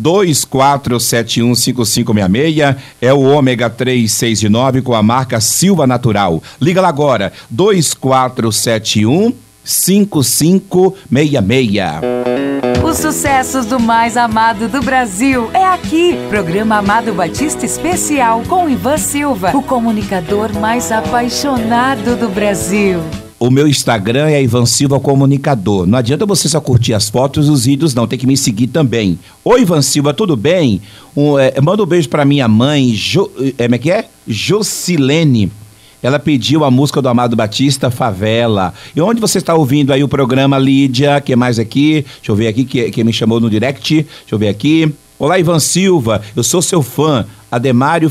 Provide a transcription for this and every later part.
24715566 é o ômega 369 com a marca Silva Natural. Liga lá agora, 2471 5566. Os sucessos do mais amado do Brasil é aqui. Programa Amado Batista Especial com Ivan Silva, o comunicador mais apaixonado do Brasil. O meu Instagram é Ivan Silva Comunicador. Não adianta você só curtir as fotos e os vídeos, não. Tem que me seguir também. Oi, Ivan Silva, tudo bem? Um, é, manda um beijo pra minha mãe, jo, é, como é que é? Jocilene. Ela pediu a música do Amado Batista, Favela. E onde você está ouvindo aí o programa, Lídia? que mais aqui? Deixa eu ver aqui, que, que me chamou no direct. Deixa eu ver aqui. Olá, Ivan Silva, eu sou seu fã. Ademário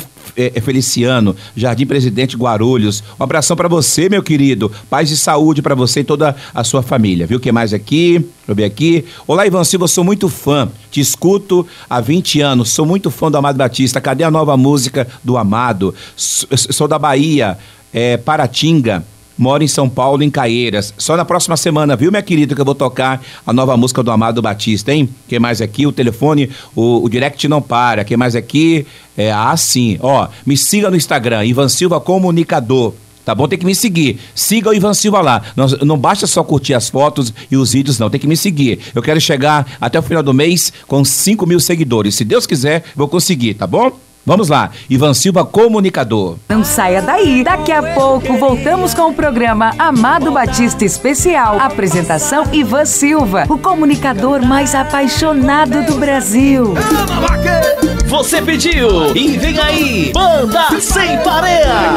Feliciano, Jardim Presidente Guarulhos. Um abração para você, meu querido. Paz e saúde para você e toda a sua família. Viu o que mais aqui? Eu ver aqui. Olá, Ivan Silva, sou muito fã. Te escuto há 20 anos. Sou muito fã do Amado Batista. Cadê a nova música do Amado? Sou da Bahia, é, Paratinga mora em São Paulo, em Caieiras. Só na próxima semana, viu, minha querida, que eu vou tocar a nova música do Amado Batista, hein? Quem mais aqui? O telefone, o, o direct não para. Quem mais aqui? É, ah, sim. Ó, me siga no Instagram, Ivan Silva Comunicador. Tá bom? Tem que me seguir. Siga o Ivan Silva lá. Não, não basta só curtir as fotos e os vídeos, não. Tem que me seguir. Eu quero chegar até o final do mês com 5 mil seguidores. Se Deus quiser, vou conseguir, tá bom? Vamos lá, Ivan Silva Comunicador. Não saia daí. Daqui a pouco voltamos com o programa Amado Batista Especial. Apresentação Ivan Silva, o comunicador mais apaixonado do Brasil. Você pediu e vem aí, Banda Sem Pareia.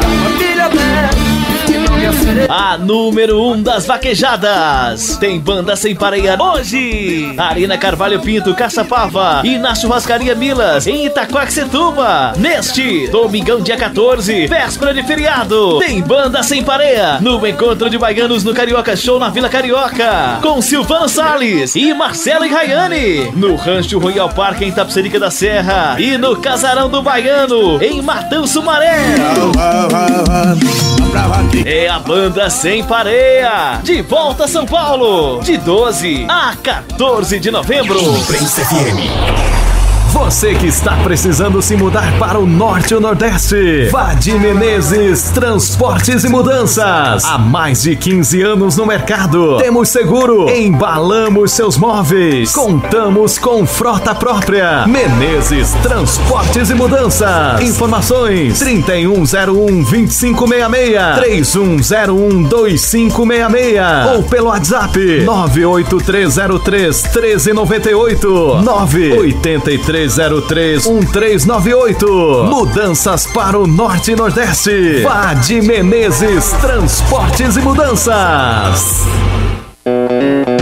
A número 1 um das vaquejadas. Tem banda sem pareia hoje. Arena Carvalho Pinto, Caçapava e na churrascaria Milas, em Itacoaxetuba. Neste domingão, dia 14, véspera de feriado. Tem banda sem pareia no encontro de baianos no Carioca Show na Vila Carioca. Com Silvano Salles e Marcelo e Rayane. No Rancho Royal Park em Tapserica da Serra. E no Casarão do Baiano, em Matão Sumaré. É a banda Sem Pareia. De volta a São Paulo. De 12 a 14 de novembro. Prince FM. Você que está precisando se mudar para o norte ou nordeste. Vade Menezes Transportes e Mudanças. Há mais de 15 anos no mercado. Temos seguro. Embalamos seus móveis. Contamos com frota própria. Menezes Transportes e Mudanças. Informações: 3101 2566 3101 2566 ou pelo WhatsApp 98303 1398 983 3303 1398. Mudanças para o Norte e Nordeste. Vade Menezes Transportes e Mudanças.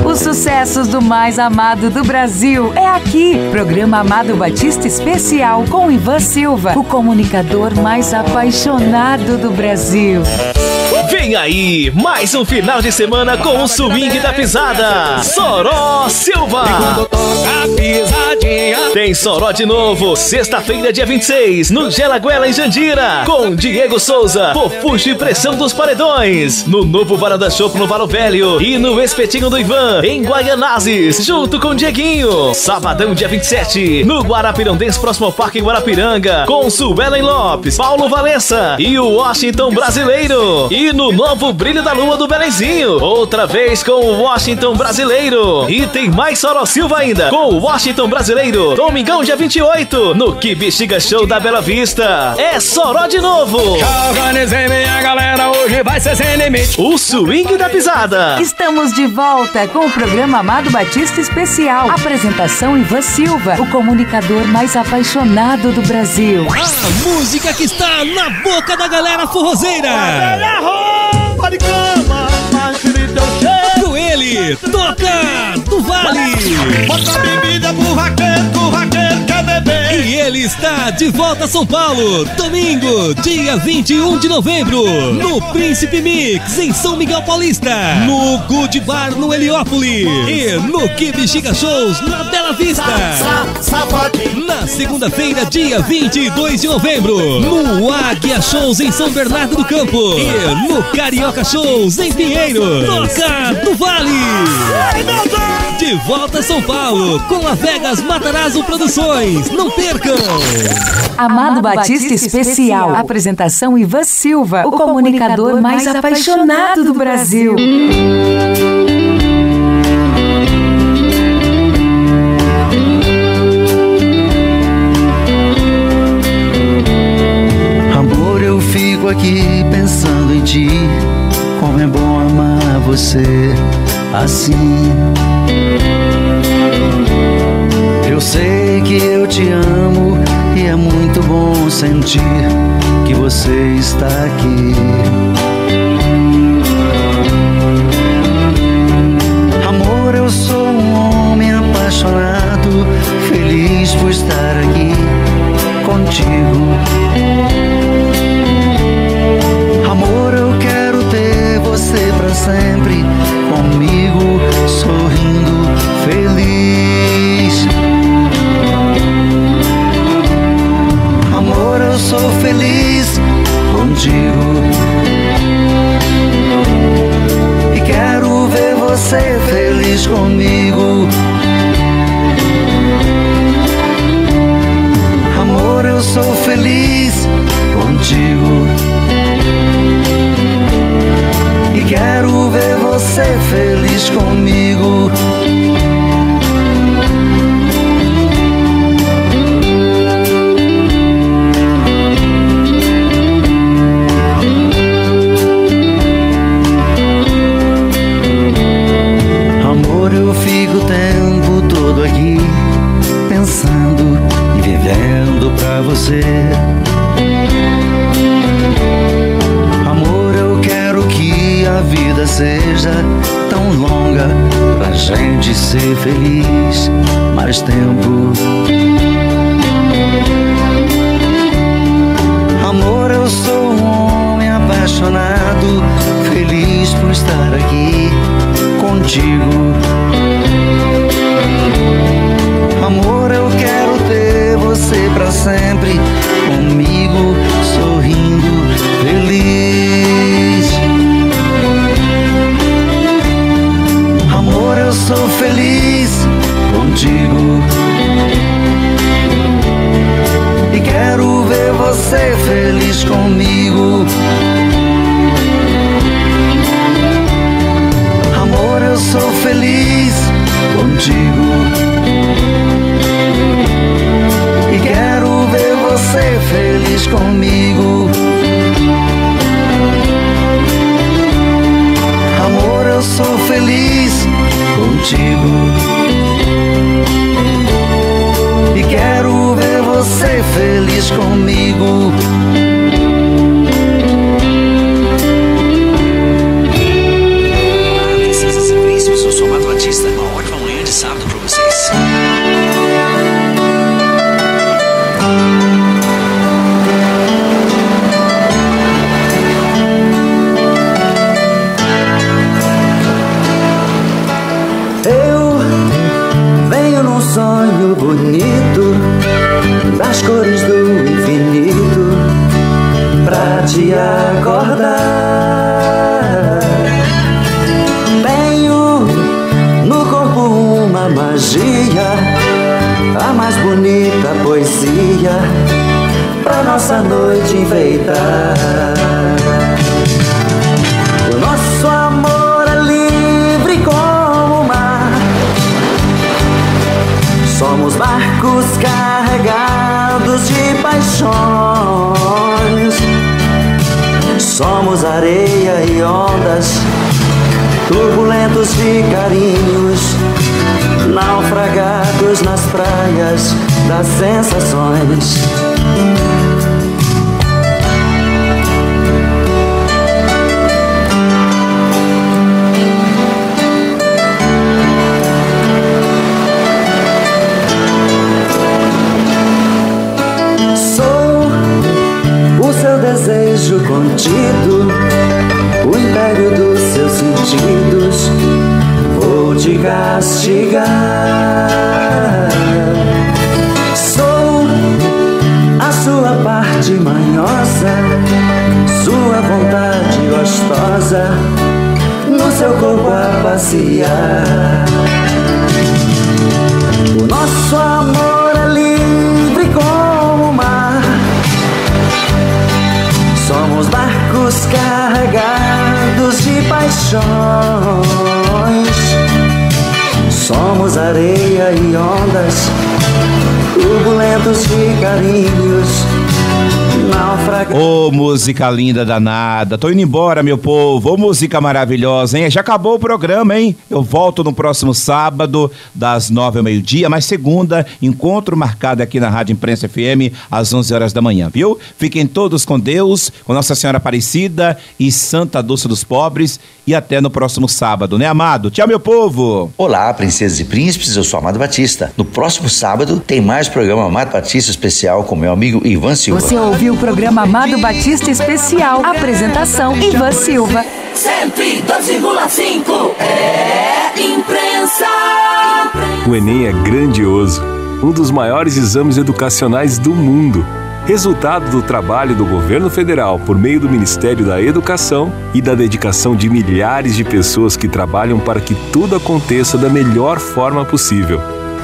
Os sucessos do mais amado do Brasil é aqui. Programa Amado Batista Especial com Ivan Silva, o comunicador mais apaixonado do Brasil. Vem aí, mais um final de semana com o swing da pisada. Soró Silva. Tem Soró de novo, sexta-feira, dia 26, no Gelaguela em Jandira, com Diego Souza, Fofuxo e Pressão dos Paredões, no novo Varanda Shop no Valo Velho e no Espetinho do Ivan, em Guaianazes, junto com Dieguinho. Sabadão, dia 27, no Guarapirandês, próximo ao Parque Guarapiranga, com Suelen Lopes, Paulo Valença e o Washington Brasileiro. E no novo Brilho da Lua do Belenzinho. Outra vez com o Washington Brasileiro. E tem mais Soro Silva ainda com o Washington Brasileiro. Domingão, dia 28, no Que Bexiga Show da Bela Vista. É Soró de novo. Organizei minha galera, hoje vai ser sem limite. O swing da pisada. Estamos de volta com o programa Amado Batista Especial. Apresentação Ivan Silva, o comunicador mais apaixonado do Brasil. A música que está na boca da galera forrozeira roupa de cama, mas me deu cheiro. Com ele, toca do Vale. Bota bebida pro vaqueiro, pro vaqueiro. E ele está de volta a São Paulo, domingo, dia 21 de novembro, no Príncipe Mix, em São Miguel Paulista, no Good Bar, no Heliópolis e no Que Bexiga Shows, na Bela Vista. Na segunda-feira, dia 22 de novembro, no Águia Shows, em São Bernardo do Campo e no Carioca Shows, em Pinheiro. Toca do Vale. Ai, meu Deus! De volta a São Paulo, com a Vegas Matarazzo Produções. Não percam! Amado Batista Especial. Apresentação Ivan Silva, o comunicador mais apaixonado do Brasil. Amor, eu fico aqui pensando em ti. Como é bom amar você assim. Eu sei que eu te amo e é muito bom sentir que você está aqui. Amor, eu sou um homem apaixonado, feliz por estar aqui contigo. Amor, eu quero ter você pra sempre feliz comigo. Amor, eu sou feliz contigo. E quero ver você feliz comigo. Ser feliz mais tempo. Somos areia e ondas, turbulentos de carinhos, naufragados nas praias das sensações. O império dos seus sentidos. Vou te castigar. Sou a sua parte manhosa, sua vontade gostosa, no seu corpo a passear. Paixões. Somos areia e ondas, turbulentos carinhos. Ô, oh, música linda danada. Tô indo embora, meu povo. Ô, oh, música maravilhosa, hein? Já acabou o programa, hein? Eu volto no próximo sábado, das nove ao meio-dia, mas segunda, encontro marcado aqui na Rádio Imprensa FM, às onze horas da manhã, viu? Fiquem todos com Deus, com Nossa Senhora Aparecida e Santa Doce dos Pobres. E até no próximo sábado, né, amado? Tchau, meu povo! Olá, princesas e príncipes, eu sou Amado Batista. No próximo sábado tem mais programa Amado Batista Especial com meu amigo Ivan Silva. Você ouviu o programa Amado Batista Especial. Apresentação: Ivan Silva. 102,5 é imprensa. O Enem é grandioso, um dos maiores exames educacionais do mundo. Resultado do trabalho do governo federal por meio do Ministério da Educação e da dedicação de milhares de pessoas que trabalham para que tudo aconteça da melhor forma possível.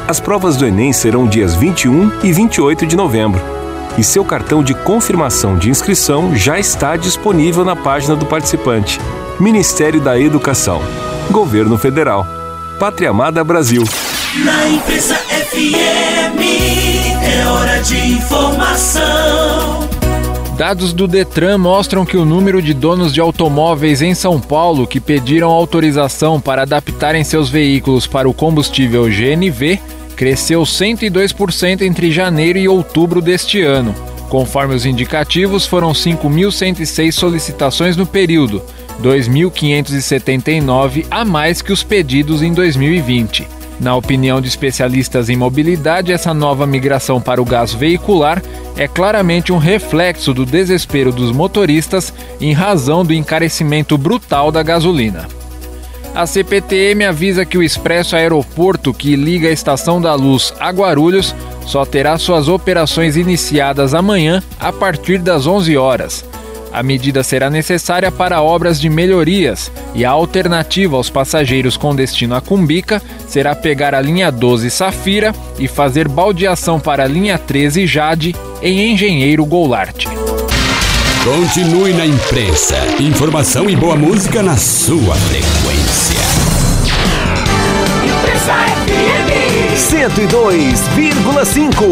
As provas do Enem serão dias 21 e 28 de novembro e seu cartão de confirmação de inscrição já está disponível na página do participante. Ministério da Educação, Governo Federal, Pátria Amada Brasil. Na Imprensa FM, é hora de informação. Dados do Detran mostram que o número de donos de automóveis em São Paulo que pediram autorização para adaptarem seus veículos para o combustível GNV cresceu 102% entre janeiro e outubro deste ano. Conforme os indicativos, foram 5.106 solicitações no período, 2.579 a mais que os pedidos em 2020. Na opinião de especialistas em mobilidade, essa nova migração para o gás veicular é claramente um reflexo do desespero dos motoristas em razão do encarecimento brutal da gasolina. A CPTM avisa que o Expresso Aeroporto, que liga a Estação da Luz a Guarulhos, só terá suas operações iniciadas amanhã a partir das 11 horas. A medida será necessária para obras de melhorias e a alternativa aos passageiros com destino a Cumbica será pegar a linha 12 Safira e fazer baldeação para a linha 13 Jade em Engenheiro Goulart. Continue na imprensa. Informação e boa música na sua frequência. Imprensa FM 102,5.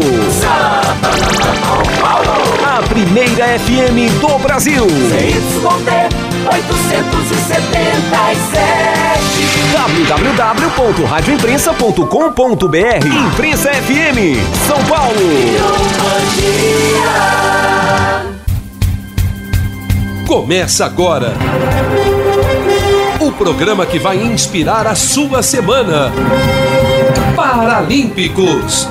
A primeira FM do Brasil. ZYD 877. www.radioimprensa.com.br Imprensa FM São Paulo. Começa agora. O programa que vai inspirar a sua semana. Paralímpicos.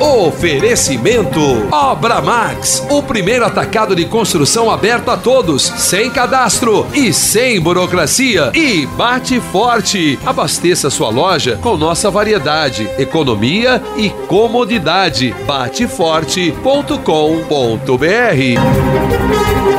Oferecimento Obra Max, o primeiro atacado de construção aberto a todos, sem cadastro e sem burocracia. E bate forte. Abasteça sua loja com nossa variedade, economia e comodidade. Bateforte.com.br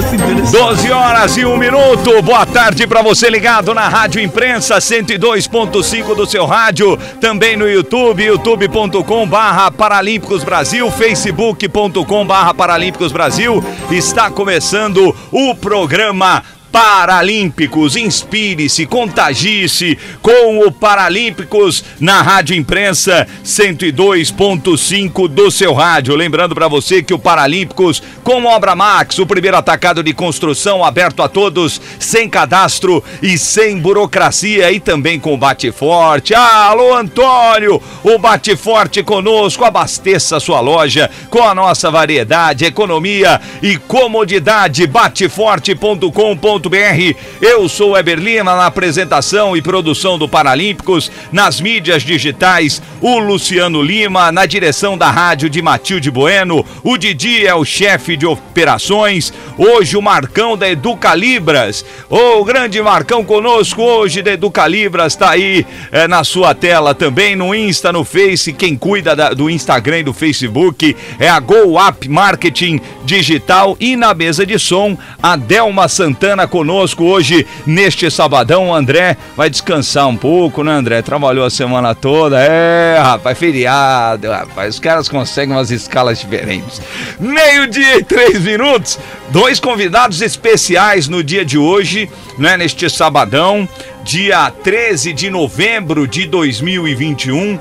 12 horas e um minuto. Boa tarde para você ligado na Rádio Imprensa 102.5 do seu rádio, também no YouTube, youtube.com barra Paralímpicos Brasil, facebook.com barra Paralímpicos Brasil. Está começando o programa Paralímpicos. Inspire-se, contagie-se com o Paralímpicos na Rádio Imprensa 102.5 do seu rádio. Lembrando para você que o Paralímpicos, com Obra Max, o primeiro atacado de construção aberto a todos, sem cadastro e sem burocracia e também com Bate Forte. Alô, Antônio! O Bate Forte conosco, abasteça sua loja com a nossa variedade, economia e comodidade. Bateforte.com.br eu sou Eberlina na apresentação e produção do Paralímpicos, nas mídias digitais, o Luciano Lima, na direção da rádio de Matilde Bueno, o Didi é o chefe de operações, hoje o Marcão da Educalibras, o grande Marcão conosco hoje da Educalibras, tá aí é, na sua tela também, no Insta, no Face, quem cuida da, do Instagram e do Facebook é a Go Up Marketing Digital e na mesa de som, a Delma Santana conosco hoje neste sabadão. O André vai descansar um pouco, né, André? Trabalhou a semana toda. É, rapaz, feriado, rapaz. Os caras conseguem umas escalas diferentes. Meio-dia e três minutos. Dois convidados especiais no dia de hoje, né? Neste sabadão, dia 13 de novembro de 2021.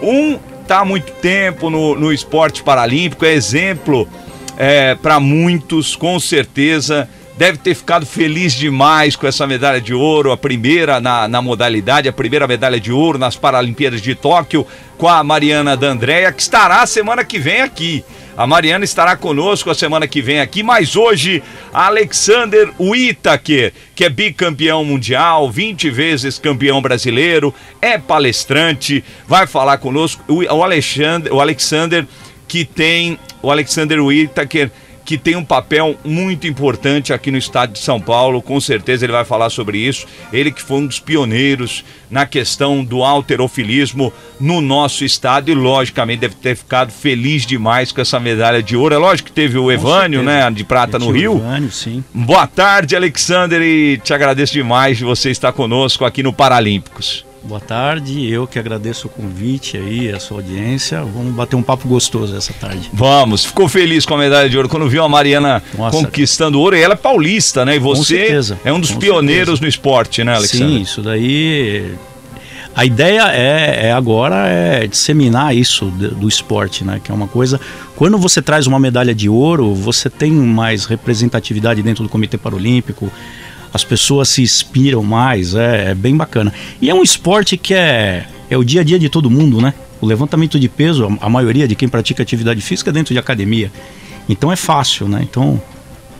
Um tá há muito tempo no, no esporte paralímpico, é exemplo é, para muitos, com certeza. Deve ter ficado feliz demais com essa medalha de ouro, a primeira na, na modalidade, a primeira medalha de ouro nas Paralimpíadas de Tóquio, com a Mariana D'Andrea, que estará semana que vem aqui. A Mariana estará conosco a semana que vem aqui, mas hoje Alexander Whittaker, que é bicampeão mundial, 20 vezes campeão brasileiro, é palestrante, vai falar conosco. O Alexander, o Alexander que tem o Alexander Whittaker que tem um papel muito importante aqui no estado de São Paulo, com certeza ele vai falar sobre isso. Ele que foi um dos pioneiros na questão do alterofilismo no nosso estado e, logicamente, deve ter ficado feliz demais com essa medalha de ouro. É lógico que teve o Evânio, né, de prata no Rio. Evânio, sim. Boa tarde, Alexander, e te agradeço demais de você estar conosco aqui no Paralímpicos. Boa tarde, eu que agradeço o convite aí, a sua audiência. Vamos bater um papo gostoso essa tarde. Vamos, ficou feliz com a medalha de ouro quando viu a Mariana Nossa, conquistando ouro. E ela é paulista, né? E você é um dos pioneiros certeza. no esporte, né, Alexandre? Sim, isso daí. A ideia é, é agora é disseminar isso do, do esporte, né? Que é uma coisa. Quando você traz uma medalha de ouro, você tem mais representatividade dentro do Comitê Paralímpico as pessoas se inspiram mais, é, é, bem bacana. E é um esporte que é, é o dia a dia de todo mundo, né? O levantamento de peso, a maioria de quem pratica atividade física é dentro de academia. Então é fácil, né? Então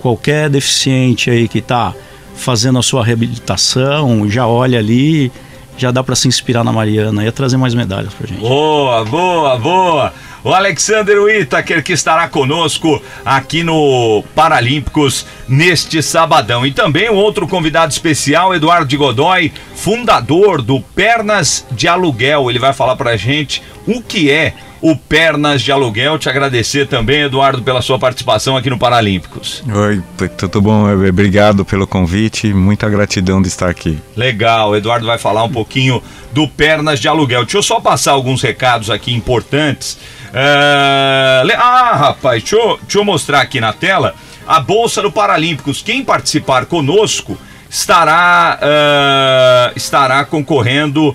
qualquer deficiente aí que está fazendo a sua reabilitação já olha ali, já dá para se inspirar na Mariana e trazer mais medalhas pra gente. Boa, boa, boa o Alexander Whittaker, que estará conosco aqui no Paralímpicos neste sabadão. E também um outro convidado especial, Eduardo de Godoy, fundador do Pernas de Aluguel. Ele vai falar pra gente o que é o Pernas de Aluguel. Te agradecer também, Eduardo, pela sua participação aqui no Paralímpicos. Oi, tudo bom? Obrigado pelo convite, muita gratidão de estar aqui. Legal, o Eduardo vai falar um pouquinho do Pernas de Aluguel. Deixa eu só passar alguns recados aqui importantes. É... Ah, rapaz, deixa eu, deixa eu mostrar aqui na tela a Bolsa do Paralímpicos. Quem participar conosco estará, uh, estará concorrendo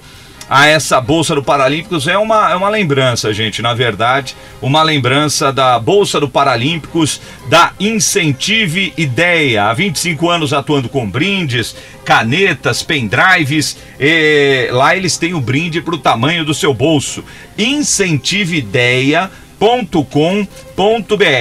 a essa Bolsa do Paralímpicos é uma, é uma lembrança, gente, na verdade, uma lembrança da Bolsa do Paralímpicos, da Incentive Ideia. Há 25 anos atuando com brindes, canetas, pendrives. E lá eles têm o brinde para o tamanho do seu bolso. Incentive Ideia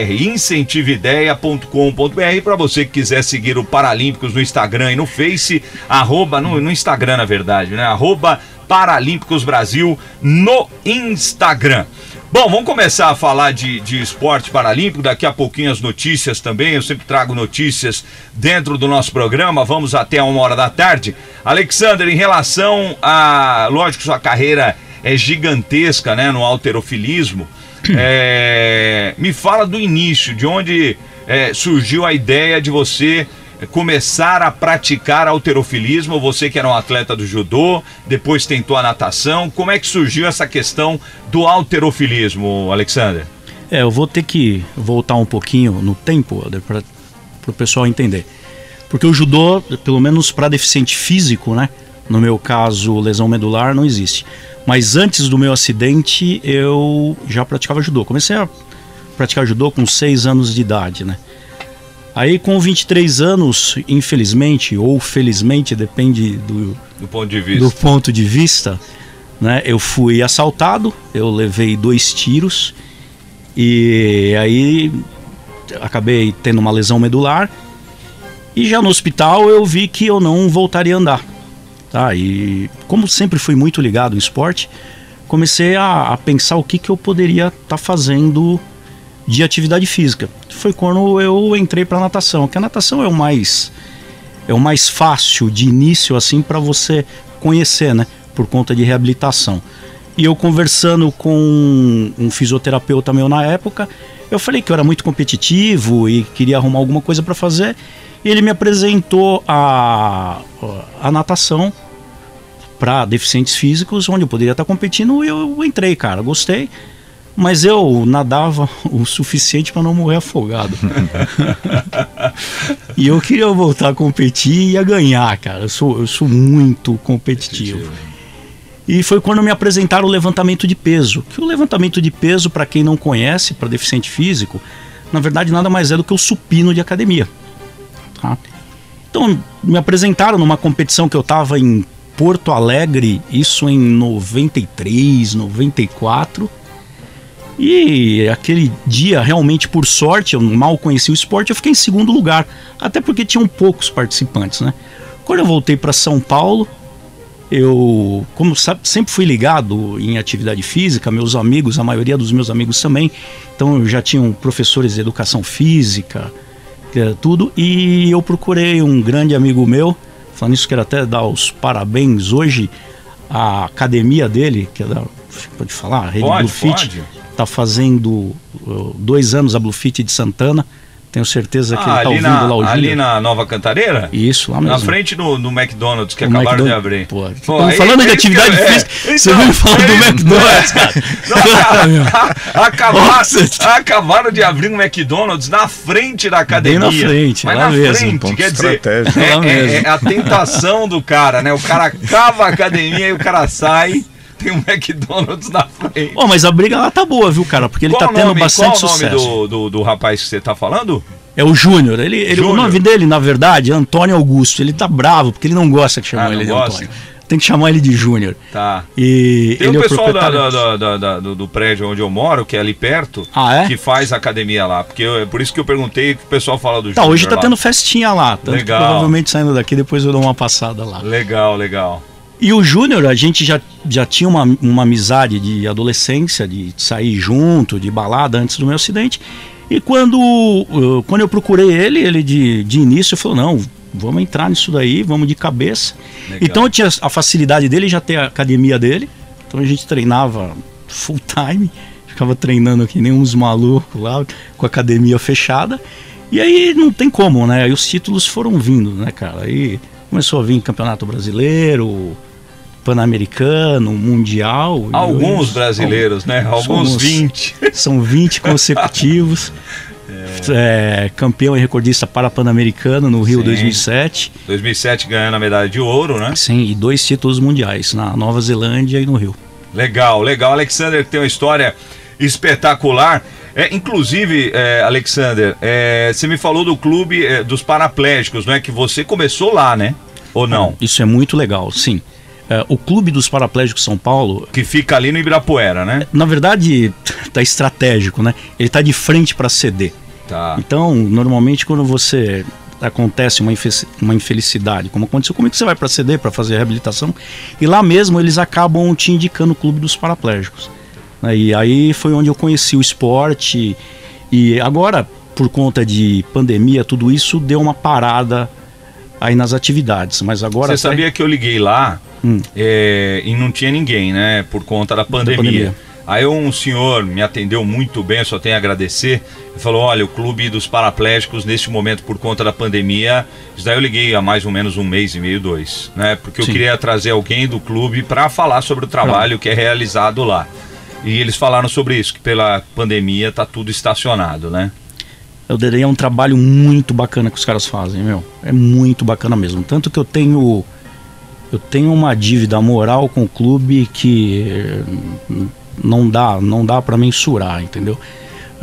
incentiveideias.com.br para você que quiser seguir o Paralímpicos no Instagram e no Face, arroba, no, no Instagram na verdade, né? Arroba Paralímpicos Brasil no Instagram. Bom, vamos começar a falar de, de esporte paralímpico. Daqui a pouquinho as notícias também. Eu sempre trago notícias dentro do nosso programa. Vamos até uma hora da tarde. Alexander, em relação a. Lógico, sua carreira é gigantesca né, no alterofilismo. É, me fala do início, de onde é, surgiu a ideia de você começar a praticar alterofilismo? Você que era um atleta do judô, depois tentou a natação. Como é que surgiu essa questão do alterofilismo, Alexander? É, eu vou ter que voltar um pouquinho no tempo para o pessoal entender. Porque o judô, pelo menos para deficiente físico, né? No meu caso, lesão medular, não existe. Mas antes do meu acidente, eu já praticava judô. Comecei a praticar judô com 6 anos de idade, né? Aí com 23 anos, infelizmente ou felizmente, depende do, do ponto de vista, do ponto de vista né, eu fui assaltado, eu levei dois tiros e aí acabei tendo uma lesão medular e já no hospital eu vi que eu não voltaria a andar. Tá? E como sempre fui muito ligado no esporte, comecei a, a pensar o que, que eu poderia estar tá fazendo de atividade física. Foi quando eu entrei para natação, que a natação é o mais é o mais fácil de início assim para você conhecer, né, por conta de reabilitação. E eu conversando com um fisioterapeuta meu na época, eu falei que eu era muito competitivo e queria arrumar alguma coisa para fazer. E ele me apresentou a, a natação para deficientes físicos, onde eu poderia estar competindo, e eu entrei, cara, gostei. Mas eu nadava o suficiente para não morrer afogado. e eu queria voltar a competir e a ganhar, cara. Eu sou, eu sou muito competitivo. E foi quando me apresentaram o levantamento de peso. Que o levantamento de peso, para quem não conhece, para deficiente físico, na verdade nada mais é do que o supino de academia. Tá? Então, me apresentaram numa competição que eu estava em Porto Alegre, isso em 93, 94. E aquele dia, realmente, por sorte, eu mal conheci o esporte, eu fiquei em segundo lugar. Até porque tinham poucos participantes, né? Quando eu voltei para São Paulo, eu, como sabe, sempre fui ligado em atividade física, meus amigos, a maioria dos meus amigos também, então eu já tinham professores de educação física, tudo, e eu procurei um grande amigo meu, falando isso, quero até dar os parabéns hoje à academia dele, que é da, pode falar, Rede pode, Blue Fit, está fazendo uh, dois anos a Blue Fit de Santana, tenho certeza que ah, ele está ouvindo na, lá o Ali na Nova Cantareira? Isso, lá mesmo. Na frente do, do McDonald's que O acabaram McDonald's, de abrir. pô, Pô, aí- falando de é atividade isso que eu- física, é, você então, veio falar do é, McDonald's, cara. Não, acabaram, acabaram de abrir um McDonald's na frente da academia. Bem na frente, Mas lá na mesmo, frente, quer dizer, é, é- mesmo. é a tentação do cara, né? O cara cava a academia e o cara sai, tem um McDonald's na frente. Ó, mas a briga lá tá boa, viu, cara? Porque ele Qual tá tendo nome- bastante qual o nome sucesso. do, do, do rapaz que você tá falando? É o Júnior. Ele, ele, o nome dele, na verdade, é Antônio Augusto. Ele tá bravo, porque ele não gosta que chamam Ah, ele de gosta? Antônio. Tem que chamar ele de Júnior. Tá. E Tem ele o é o pessoal da- proprietário. da- da- da- do, do prédio onde eu moro, que é ali perto, Ah, é? que faz academia lá. Porque eu- é por isso que eu perguntei que o pessoal fala do Tá, hoje Júnior tá lá. tendo festinha lá. Legal. provavelmente saindo daqui, depois eu dou uma passada lá. Legal, legal. E o Júnior, a gente já, já tinha uma, uma amizade de adolescência, de sair junto, de balada antes do meu acidente. E quando, uh, quando eu procurei ele, ele de, de início falou: não, vamos entrar nisso daí, vamos de cabeça. Legal. Então eu tinha a facilidade dele já ter a academia dele. Então a gente treinava full time, ficava treinando que nem uns malucos lá, com a academia fechada. E aí não tem como, né? Aí os títulos foram vindo, né, cara? Aí começou a vir Campeonato Brasileiro, Pan-Americano, Mundial. Alguns hoje- brasileiros, né? Alguns Somos- 20. São 20 consecutivos. É, campeão e recordista para Pan-Americano no Rio Sim. 2007. 2007 ganhando a medalha de ouro, né? Sim, e dois títulos mundiais na Nova Zelândia e no Rio. Legal, legal. Alexander tem uma história espetacular. É, inclusive, é, Alexander, é, você me falou do clube é, dos paraplégicos, não é? Que você começou lá, né? Ou não? Isso é muito legal, sim. É, o Clube dos Paraplégicos São Paulo. Que fica ali no Ibirapuera, né? Na verdade, tá estratégico, né? Ele tá de frente para ceder. Tá. Então, normalmente, quando você acontece uma, uma infelicidade, como aconteceu comigo, você vai para CD para fazer reabilitação, e lá mesmo eles acabam te indicando o clube dos paraplégicos. né? E aí foi onde eu conheci o esporte, e agora, por conta de pandemia, tudo isso deu uma parada aí nas atividades, mas agora... Você até- sabia que eu liguei lá Hum. é, e não tinha ninguém, né? Por conta da pandemia. pandemia. Aí um senhor me atendeu muito bem, eu só tenho a agradecer. Ele falou: olha, o clube dos paraplégicos, neste momento, por conta da pandemia, isso daí eu liguei há mais ou menos um mês e meio, dois, né? Porque eu Sim. queria trazer alguém do clube para falar sobre o trabalho que é realizado lá. E eles falaram sobre isso, que pela pandemia tá tudo estacionado, né? O Dedé é um trabalho muito bacana que os caras fazem, meu. É muito bacana mesmo. Tanto que eu tenho eu tenho uma dívida moral com o clube que eh, não dá, não dá para mensurar, entendeu?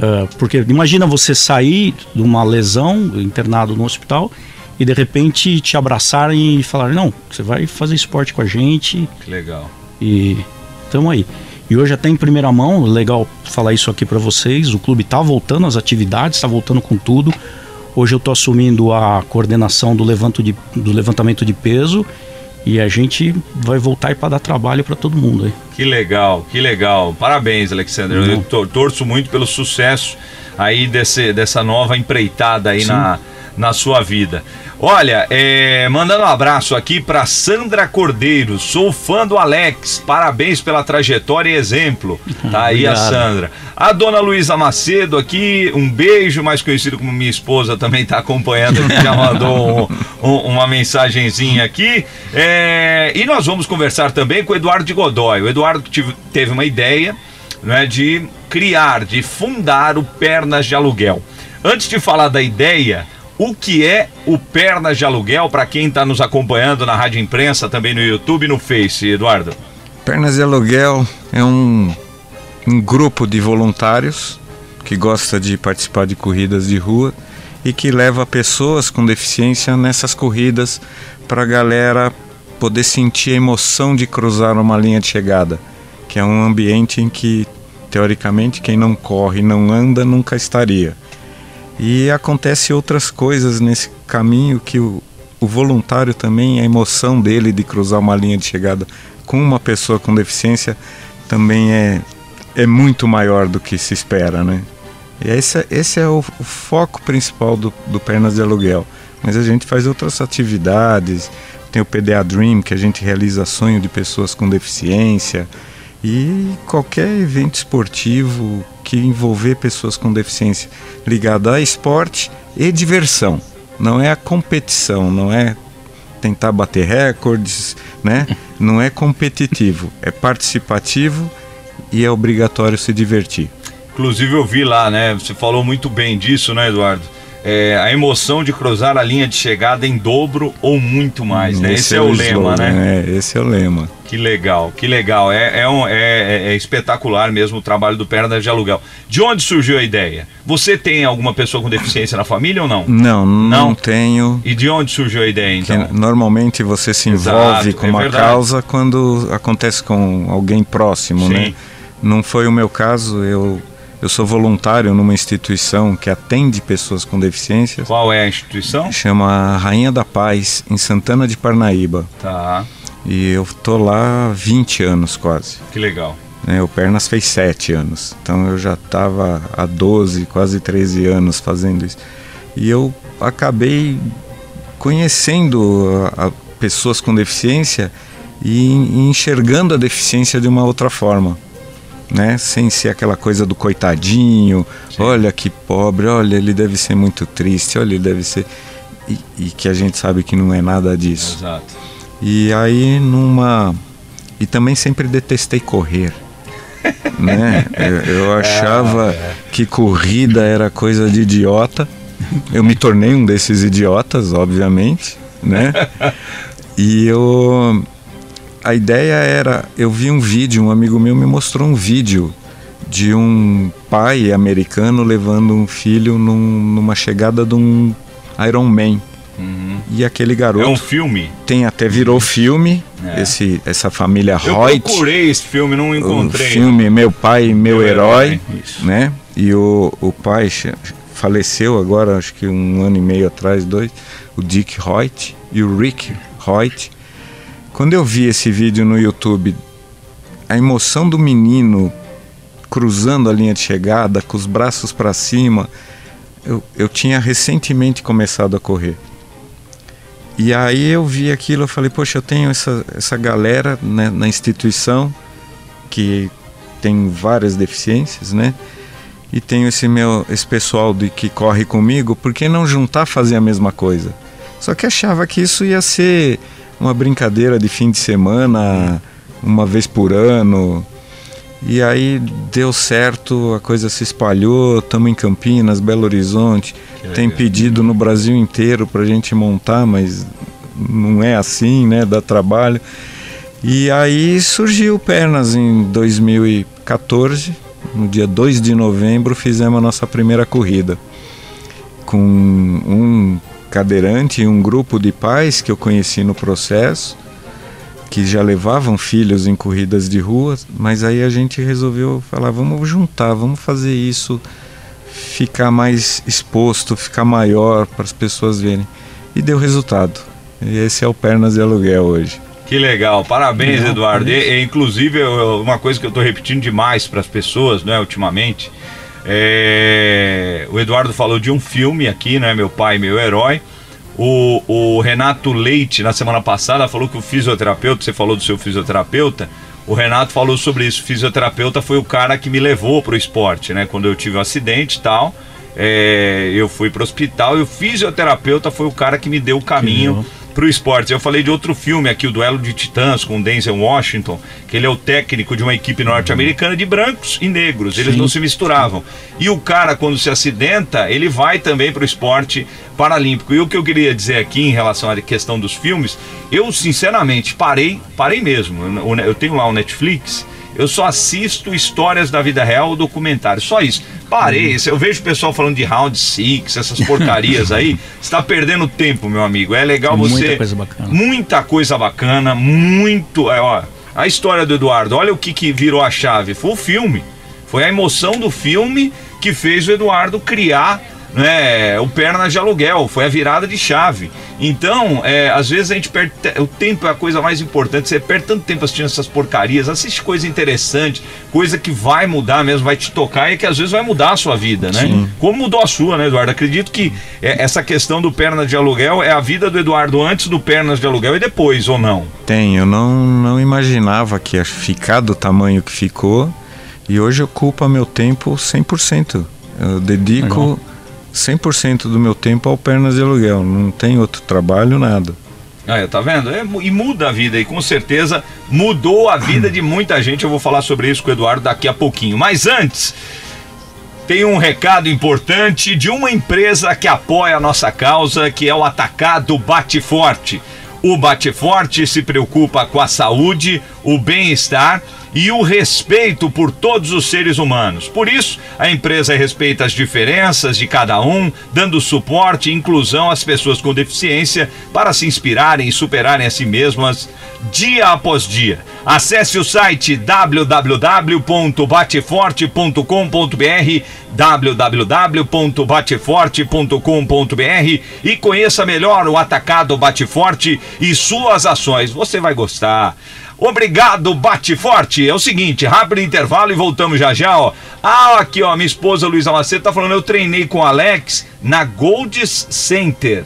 Eh, porque imagina você sair de uma lesão, internado no hospital, e de repente te abraçarem e falarem, não, você vai fazer esporte com a gente, Que legal. e estamos aí. E hoje até em primeira mão, legal falar isso aqui para vocês, o clube está voltando às atividades, está voltando com tudo. Hoje eu estou assumindo a coordenação do, levanto de, do levantamento de peso e a gente vai voltar para dar trabalho para todo mundo aí. Que legal, que legal. Parabéns, Alexander. Eu Uhum. tor- torço muito pelo sucesso aí desse, dessa nova empreitada aí Sim. na, na sua vida. Olha, é, mandando um abraço aqui para Sandra Cordeiro. Sou fã do Alex. Parabéns pela trajetória e exemplo. Tá aí a. Sandra. A dona Luísa Macedo aqui, um beijo, mais conhecido como minha esposa, também está acompanhando aqui, já mandou um- um- uma mensagenzinha aqui. É, e nós vamos conversar também com o Eduardo de Godoy. O Eduardo tive- teve uma ideia né, de criar, de fundar o Pernas de Aluguel. Antes de falar da ideia, o que é o Pernas de Aluguel para quem está nos acompanhando na Rádio Imprensa, também no YouTube e no Face, Eduardo? Pernas de Aluguel é um, um grupo de voluntários que gosta de participar de corridas de rua e que leva pessoas com deficiência nessas corridas para a galera poder sentir a emoção de cruzar uma linha de chegada, que é um ambiente em que, teoricamente, quem não corre, não anda, nunca estaria. E acontece outras coisas nesse caminho que o, o voluntário também, a emoção dele de cruzar uma linha de chegada com uma pessoa com deficiência também é, é muito maior do que se espera, né? E esse, é- esse é o, o foco principal do, do Pernas de Aluguel. Mas a gente faz outras atividades, tem o PDA Dream, que a gente realiza sonho de pessoas com deficiência, e qualquer evento esportivo que envolver pessoas com deficiência ligado a esporte e diversão. Não é a competição, não é tentar bater recordes, né? Não é competitivo, é participativo e é obrigatório se divertir. Inclusive eu vi lá, né? Você falou muito bem disso, né, Eduardo? É, a emoção de cruzar a linha de chegada em dobro ou muito mais, né? Esse, é o lema, slogan, né? É, esse é o lema. Que legal, que legal. É, é, um- é- é- é espetacular mesmo o trabalho do Pernas de Aluguel. De onde surgiu a ideia? Você tem alguma pessoa com deficiência na família ou não? Não, não, Não? tenho. E de onde surgiu a ideia, Que então? normalmente você se envolve Exato, com é uma verdade. causa quando acontece com alguém próximo, Sim. né? Não foi o meu caso, eu, eu sou voluntário numa instituição que atende pessoas com deficiências. Qual é a instituição? Chama Rainha da Paz, em Santana de Parnaíba. Tá, E eu tô lá há 20 anos quase. que legal. né? O Pernas fez 7 anos. Então eu já estava há 12, quase 13 anos fazendo isso. E eu acabei conhecendo a, a pessoas com deficiência e, en- enxergando a deficiência de uma outra forma. Né? Sem ser aquela coisa do coitadinho, olha que pobre, olha, ele deve ser muito triste, olha, ele deve ser. E, e que a gente sabe que não é nada disso. Exato. E aí numa. E também sempre detestei correr. né? Eu, eu achava que corrida era coisa de idiota. Eu me tornei um desses idiotas, obviamente, né? E eu a ideia era, eu vi um vídeo, um amigo meu me mostrou um vídeo de um pai americano levando um filho num- numa chegada de um Iron Man. E aquele garoto. É um filme? Tem até virou filme. É. Esse, essa família Eu Reut. procurei esse filme, não encontrei. O filme Meu Pai, Meu, Meu Herói, Herói, né? E o, o pai faleceu agora, acho que um ano e meio atrás, dois, o Dick Hoyt e o Rick Hoyt. Quando eu vi esse vídeo no YouTube, a emoção do menino cruzando a linha de chegada, com os braços para cima, eu, eu tinha recentemente começado a correr. E aí eu vi aquilo, eu falei, poxa, eu tenho essa, essa galera né, na instituição que tem várias deficiências, né? E tenho esse meu esse pessoal de que corre comigo, por que não juntar fazer a mesma coisa? Só que achava que isso ia ser uma brincadeira de fim de semana, uma vez por ano. E aí deu certo, a coisa se espalhou, estamos em Campinas, Belo Horizonte. Tem pedido no Brasil inteiro para a gente montar, mas não é assim, né? Dá trabalho. E aí surgiu Pernas em 2014, no dia 2 de novembro, fizemos a nossa primeira corrida. Com um cadeirante e um grupo de pais que eu conheci no processo que já levavam filhos em corridas de rua, mas aí a gente resolveu falar, vamos juntar, vamos fazer isso ficar mais exposto, ficar maior para as pessoas verem. E deu resultado. E esse é o Pernas de Aluguel hoje. Que legal, parabéns, Não, Eduardo. E, parabéns. e, inclusive, eu- uma coisa que eu estou repetindo demais para as pessoas, né, ultimamente, é, o Eduardo falou de um filme aqui, né, Meu Pai, Meu Herói. O, o Renato Leite, na semana passada, falou que o fisioterapeuta, você falou do seu fisioterapeuta, o Renato falou sobre isso. O fisioterapeuta foi o cara que me levou pro esporte, né? Quando eu tive um acidente e tal, é, eu fui pro hospital e o fisioterapeuta foi o cara que me deu o caminho pro esporte. Eu falei de outro filme aqui, o Duelo de Titãs, com o Denzel Washington, que ele é o técnico de uma equipe norte-americana de brancos e negros. Eles Sim. não se misturavam. E o cara, quando se acidenta, ele vai também pro esporte paralímpico. E o que eu queria dizer aqui em relação à questão dos filmes, eu sinceramente parei, parei mesmo. Eu, eu tenho lá o Netflix. Eu só assisto histórias da vida real ou documentário. Só isso. Parei. Eu vejo o pessoal falando de Round Six, essas porcarias aí. Você está perdendo tempo, meu amigo. É legal Muita você. coisa bacana. Muita coisa bacana. Muito. É, ó, a história do Eduardo, olha o que, que virou a chave. Foi o filme. Foi a emoção do filme que fez o Eduardo criar né, o Pernas de Aluguel, foi a virada de chave. Então, é, às vezes a gente perde. O tempo é a coisa mais importante. Você perde tanto tempo assistindo essas porcarias, assiste coisa interessante, coisa que vai mudar mesmo, vai te tocar e que às vezes vai mudar a sua vida, né? Sim. Como mudou a sua, né, Eduardo? Acredito que é, essa questão do Pernas de Aluguel é a vida do Eduardo antes do Pernas de Aluguel e depois, ou não? Tem, eu não, não imaginava que ia ficar do tamanho que ficou e hoje ocupa meu tempo 100%. Eu dedico 100% do meu tempo ao Pernas de Aluguel, não tem outro trabalho, nada. Aí, tá vendo? É, e muda a vida, e com certeza mudou a vida de muita gente. Eu vou falar sobre isso com o Eduardo daqui a pouquinho. Mas antes, tem um recado importante de uma empresa que apoia a nossa causa, que é o Atacado Bate Forte. O Bate Forte se preocupa com a saúde, o bem-estar e o respeito por todos os seres humanos. Por isso, a empresa respeita as diferenças de cada um, dando suporte e inclusão às pessoas com deficiência para se inspirarem e superarem a si mesmas dia após dia. Acesse o site www.bateforte.com.br www.bateforte.com.br e conheça melhor o Atacado Bate Forte e suas ações. Você vai gostar. Obrigado, Bate Forte. É o seguinte, rápido intervalo e voltamos já já, ó. Ah, aqui, ó, minha esposa Luísa Macedo tá falando, eu treinei com o Alex na Golds Center.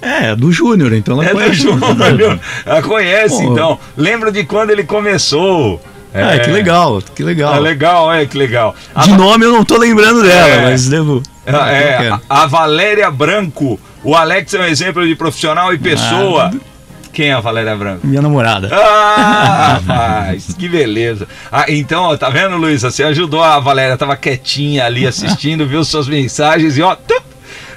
É, do Júnior, então ela É do conhece. Júnior. Ela conhece, Pô. então. Lembra de quando ele começou. É, que legal, que legal. É legal, olha que legal. A De nome eu não tô lembrando dela, É. mas devo. Ah, É, a, a Valéria Branco. O Alex é um exemplo de profissional e pessoa. Quem é a Valéria Branco? Minha namorada. Ah, rapaz, que beleza. Ah, então, ó, tá vendo, Luísa? Você ajudou a Valéria, tava quietinha ali assistindo, viu suas mensagens e ó.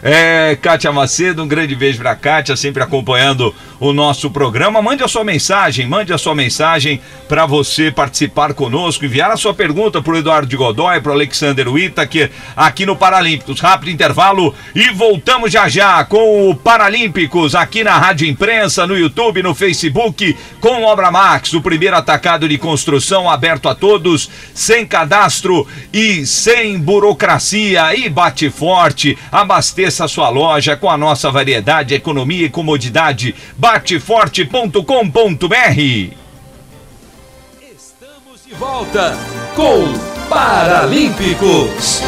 É, Kátia Macedo, um grande beijo pra Kátia, sempre acompanhando o nosso programa. Mande a sua mensagem, mande a sua mensagem para você participar conosco, enviar a sua pergunta pro Eduardo de Godoy, pro Alexander Whittaker, aqui no Paralímpicos. Rápido intervalo e voltamos já já com o Paralímpicos aqui na Rádio Imprensa, no YouTube, no Facebook, com Obra Max, o primeiro atacado de construção aberto a todos, sem cadastro e sem burocracia. E bate forte, abasteça a sua loja com a nossa variedade, economia e comodidade. Bateforte.com.br De volta com Paralímpicos.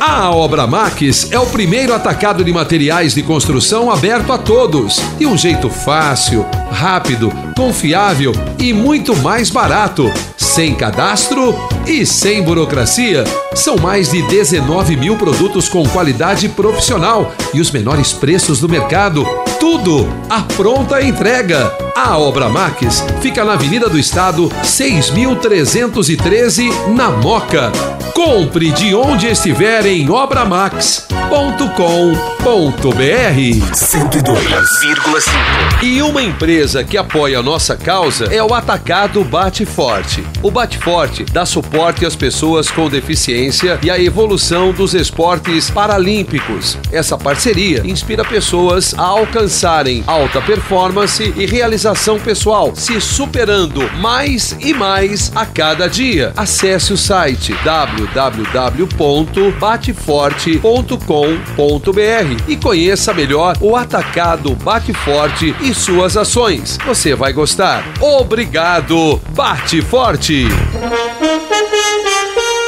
A Obra Max é o primeiro atacado de materiais de construção aberto a todos, de um jeito fácil, rápido, confiável e muito mais barato, sem cadastro e sem burocracia. São mais de 19 mil produtos com qualidade profissional e os menores preços do mercado. Tudo à pronta entrega. A Obra Max fica na Avenida do Estado, 6.313, na Moca. Compre de onde estiver em obramax.com.br. 102,5. E uma empresa que apoia a nossa causa é o Atacado Bate Forte. O Bate Forte dá suporte às pessoas com deficiência e à evolução dos esportes paralímpicos. Essa parceria inspira pessoas a alcançarem alta performance e realização pessoal, se superando mais e mais a cada dia. Acesse o site www.bateforte.com.br e conheça melhor o Atacado Bate Forte e suas ações. Você vai gostar. Obrigado, Bate Forte!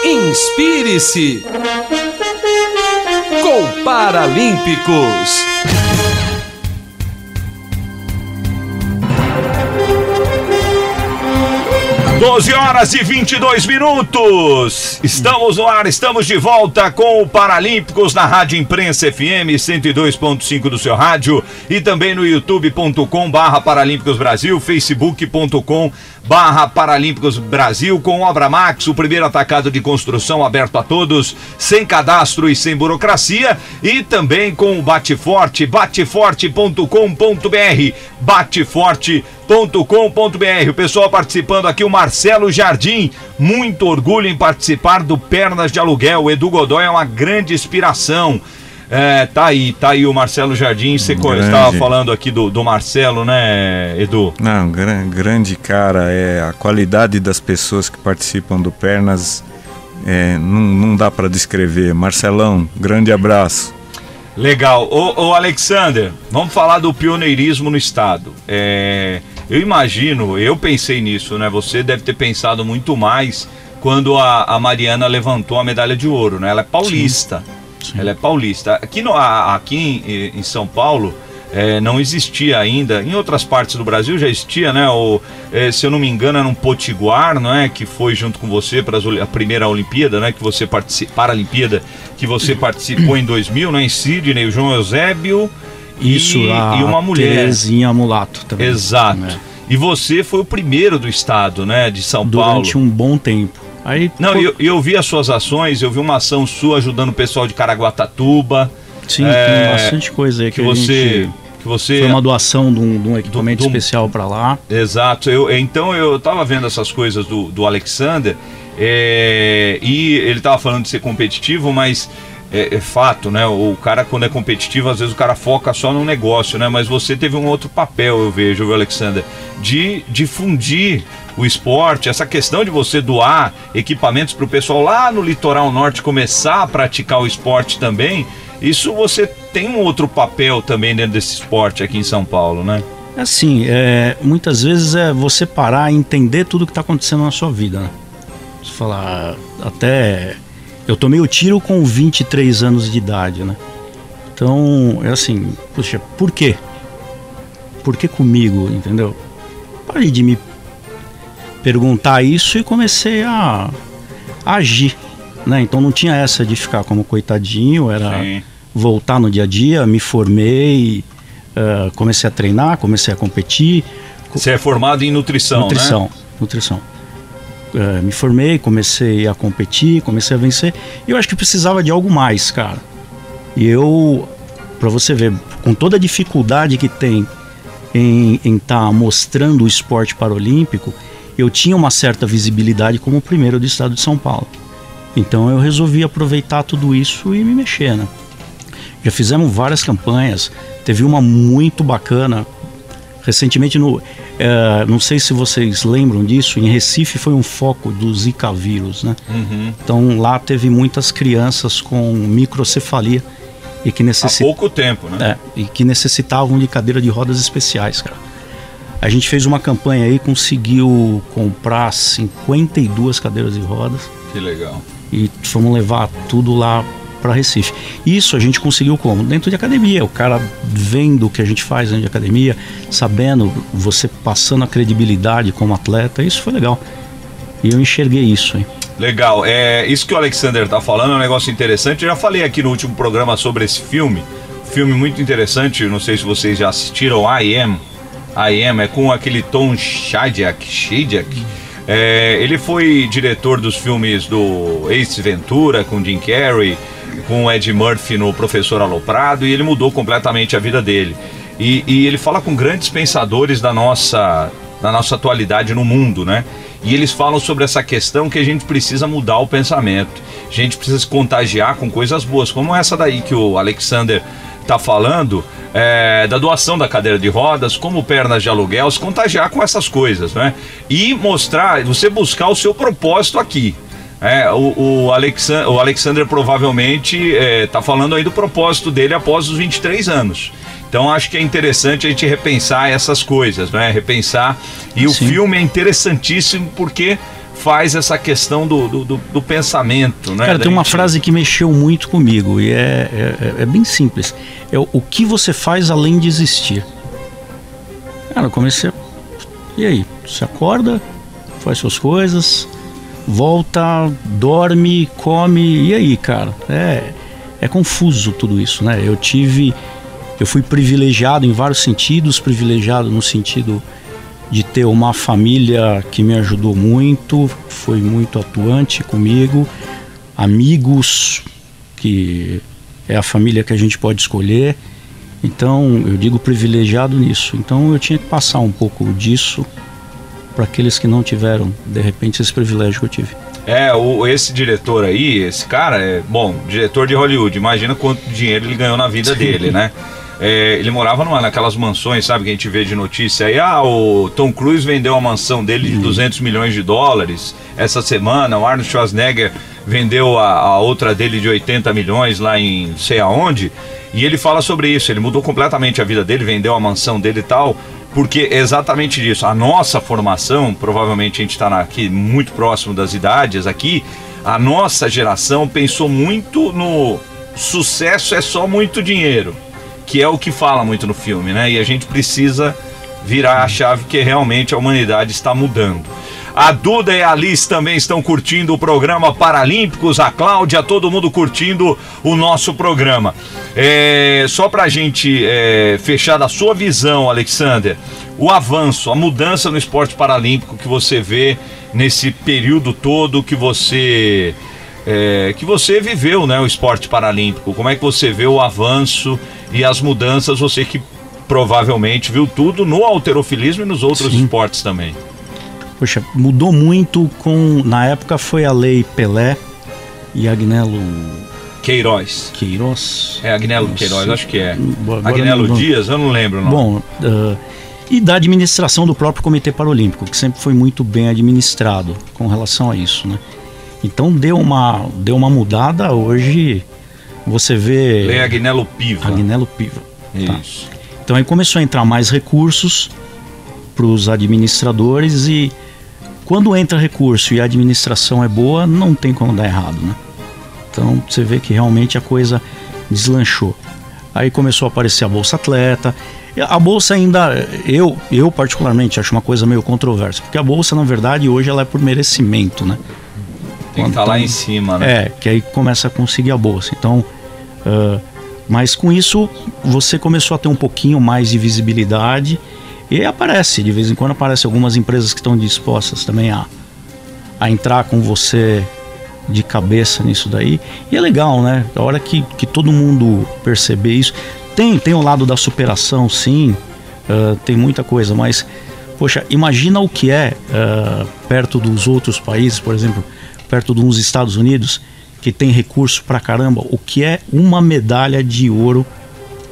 Inspire-se com Paralímpicos. 12 horas e 22 minutos. Estamos no ar, estamos de volta com o Paralímpicos na Rádio Imprensa FM 102.5 do seu rádio e também no youtube.com barra Paralímpicos Brasil, facebook.com barra Paralímpicos Brasil com Obra Max, o primeiro atacado de construção aberto a todos, sem cadastro e sem burocracia e também com o Bateforte, bateforte.com.br, bateforte.com.br. O pessoal participando aqui, o Marcelo Jardim, muito orgulho em participar do Pernas de Aluguel. O Edu Godoy é uma grande inspiração. É, tá aí, tá aí o Marcelo Jardim. Você estava falando aqui do, do Marcelo, né, Edu? Não, gran, grande cara. É, a qualidade das pessoas que participam do Pernas é, não, não dá para descrever. Marcelão, grande abraço. Legal. Ô, ô, Alexander, vamos falar do pioneirismo no Estado. É, eu imagino, eu pensei nisso, né? Você deve ter pensado muito mais quando a, a Mariana levantou a medalha de ouro, né? Ela é paulista. Sim. Sim. Ela é paulista. Aqui, no, aqui em, em São Paulo, é, não existia ainda. Em outras partes do Brasil já existia, né? O, é, se eu não me engano, era um Potiguar, não é? Que foi junto com você para a primeira Olimpíada, né? Que você participou, Paralimpíada, que você participou em 2000, né? Em Sydney, o João Eusébio Isso, e, e uma mulher. Terezinha Mulato também. Exato. Né? E você foi o primeiro do estado, né? De São Durante Paulo. Durante um bom tempo. Aí, Não, eu, eu vi as suas ações, eu vi uma ação sua ajudando o pessoal de Caraguatatuba. Sim, é, tem bastante coisa aí que, que você. Que você foi uma doação de um, de um equipamento do, do, especial para lá. Exato. Eu, então eu tava vendo essas coisas do, do Alexander é, e ele tava falando de ser competitivo, mas é, é, fato, né? O cara, quando é competitivo, às vezes o cara foca só no negócio, né? Mas você teve um outro papel, eu vejo, viu, Alexander, de difundir o esporte, essa questão de você doar equipamentos para o pessoal lá no litoral norte começar a praticar o esporte também. Isso você tem um outro papel também dentro desse esporte aqui em São Paulo, né? Assim, é, muitas vezes é você parar e entender tudo que está acontecendo na sua vida. Né? Você falar, até eu tomei o tiro com 23 anos de idade, né? Então, é assim, puxa, por quê? Por que comigo, entendeu? Parei de me perguntar isso e comecei a, a agir, né? Então não tinha essa de ficar como coitadinho, era Sim. voltar no dia a dia, me formei, uh, comecei a treinar, comecei a competir. Você é formado em nutrição, nutrição né? Nutrição, nutrição uh, me formei, comecei a competir, comecei a vencer. E eu acho que precisava de algo mais, cara. E eu, para você ver, com toda a dificuldade que tem em estar tá mostrando o esporte paralímpico, eu tinha uma certa visibilidade como primeiro do estado de São Paulo. Então eu resolvi aproveitar tudo isso e me mexer, né? Já fizemos várias campanhas, teve uma muito bacana recentemente no é, não sei se vocês lembram disso, em Recife foi um foco do Zika vírus, né? Uhum. Então lá teve muitas crianças com microcefalia e que necessit... Há pouco tempo, né? É, e que necessitavam de cadeira de rodas especiais, cara. A gente fez uma campanha aí, conseguiu comprar 52 cadeiras de rodas. Que legal. E fomos levar tudo lá para Recife. Isso a gente conseguiu como? Dentro de academia, o cara vendo o que a gente faz dentro de academia, sabendo, você passando a credibilidade como atleta, isso foi legal. E eu enxerguei isso, hein? Legal, é isso que o Alexander tá falando é um negócio interessante. Eu já falei aqui no último programa sobre esse filme, filme muito interessante. Não sei se vocês já assistiram. I Am, I Am é com aquele Tom Shadyac, Shadyac. É, ele foi diretor dos filmes do Ace Ventura com Jim Carrey, com o Ed Murphy no Professor Aloprado e ele mudou completamente a vida dele. E, e, ele fala com grandes pensadores da nossa, da nossa atualidade no mundo, né? E eles falam sobre essa questão que a gente precisa mudar o pensamento. A gente precisa se contagiar com coisas boas, como essa daí que o Alexander está falando, é, da doação da cadeira de rodas, como pernas de aluguel, se contagiar com essas coisas, né? E mostrar, você buscar o seu propósito aqui. É, o, o, Alexand o Alexander provavelmente está é, falando aí do propósito dele após os 23 anos. Então acho que é interessante a gente repensar essas coisas, né? Repensar. E o filme é interessantíssimo porque faz essa questão do, do, do, do pensamento, né? Cara, tem uma frase que mexeu muito comigo e é, é, é, bem simples. É o, o que você faz além de existir. Cara, eu comecei a... E aí? Você acorda, faz suas coisas, volta, dorme, come, e aí, cara? É, é confuso tudo isso, né? Eu tive. Eu fui privilegiado em vários sentidos, privilegiado no sentido de ter uma família que me ajudou muito, foi muito atuante comigo, amigos que é a família que a gente pode escolher. Então, eu digo privilegiado nisso. Então, eu tinha que passar um pouco disso para aqueles que não tiveram, de repente, esse privilégio que eu tive. É, o, esse diretor aí, esse cara é, bom, diretor de Hollywood, imagina quanto dinheiro ele ganhou na vida Sim. dele, né? É, ele morava numa, naquelas mansões, sabe, que a gente vê de notícia aí. Ah, o Tom Cruise vendeu a mansão dele de 200 milhões de dólares essa semana. O Arnold Schwarzenegger vendeu a, a outra dele de 80 milhões lá em sei aonde. E ele fala sobre isso. Ele mudou completamente a vida dele, vendeu a mansão dele e tal porque é exatamente isso. A nossa formação, provavelmente a gente está aqui muito próximo das idades aqui, a nossa geração pensou muito no sucesso é só muito dinheiro que é o que fala muito no filme, né? E a gente precisa virar a chave que realmente a humanidade está mudando. A Duda e a Alice também estão curtindo o programa Paralímpicos, a Cláudia, todo mundo curtindo o nosso programa. É, só para a gente é, fechar da sua visão, Alexander, o avanço, a mudança no esporte paralímpico que você vê nesse período todo que você é, que você viveu, né, o esporte paralímpico. Como é que você vê o avanço e as mudanças? Você que provavelmente viu tudo no alterofilismo e nos outros Sim. esportes também. Poxa, mudou muito com na época foi a lei Pelé e Agnello Queiroz. Queiroz. É Agnello Queiroz, acho que é. Agnello não, Dias, eu não lembro não. Bom, uh, e da administração do próprio Comitê Paralímpico, que sempre foi muito bem administrado com relação a isso, né? Então deu uma, deu uma mudada. Hoje você vê. Lei Agnello Piva. Agnello Piva. Tá. Isso. Tá. Então aí começou a entrar mais recursos para os administradores e quando entra recurso e a administração é boa, não tem como dar errado, né? Então você vê que realmente a coisa deslanchou. Aí começou a aparecer a Bolsa Atleta. A bolsa ainda, eu, eu particularmente acho uma coisa meio controversa, porque a bolsa na verdade hoje ela é por merecimento, né? Tem que estar tá lá em cima, né? É, que aí começa a conseguir a bolsa. Então, uh, mas com isso você começou a ter um pouquinho mais de visibilidade e aparece, de vez em quando aparece algumas empresas que estão dispostas também a, a entrar com você de cabeça nisso daí. E é legal, né? A hora que, que todo mundo perceber isso. Tem, tem o lado da superação, sim, uh, tem muita coisa, mas, poxa, imagina o que é uh, perto dos outros países, por exemplo, perto uns Estados Unidos que tem recurso pra caramba, o que é uma medalha de ouro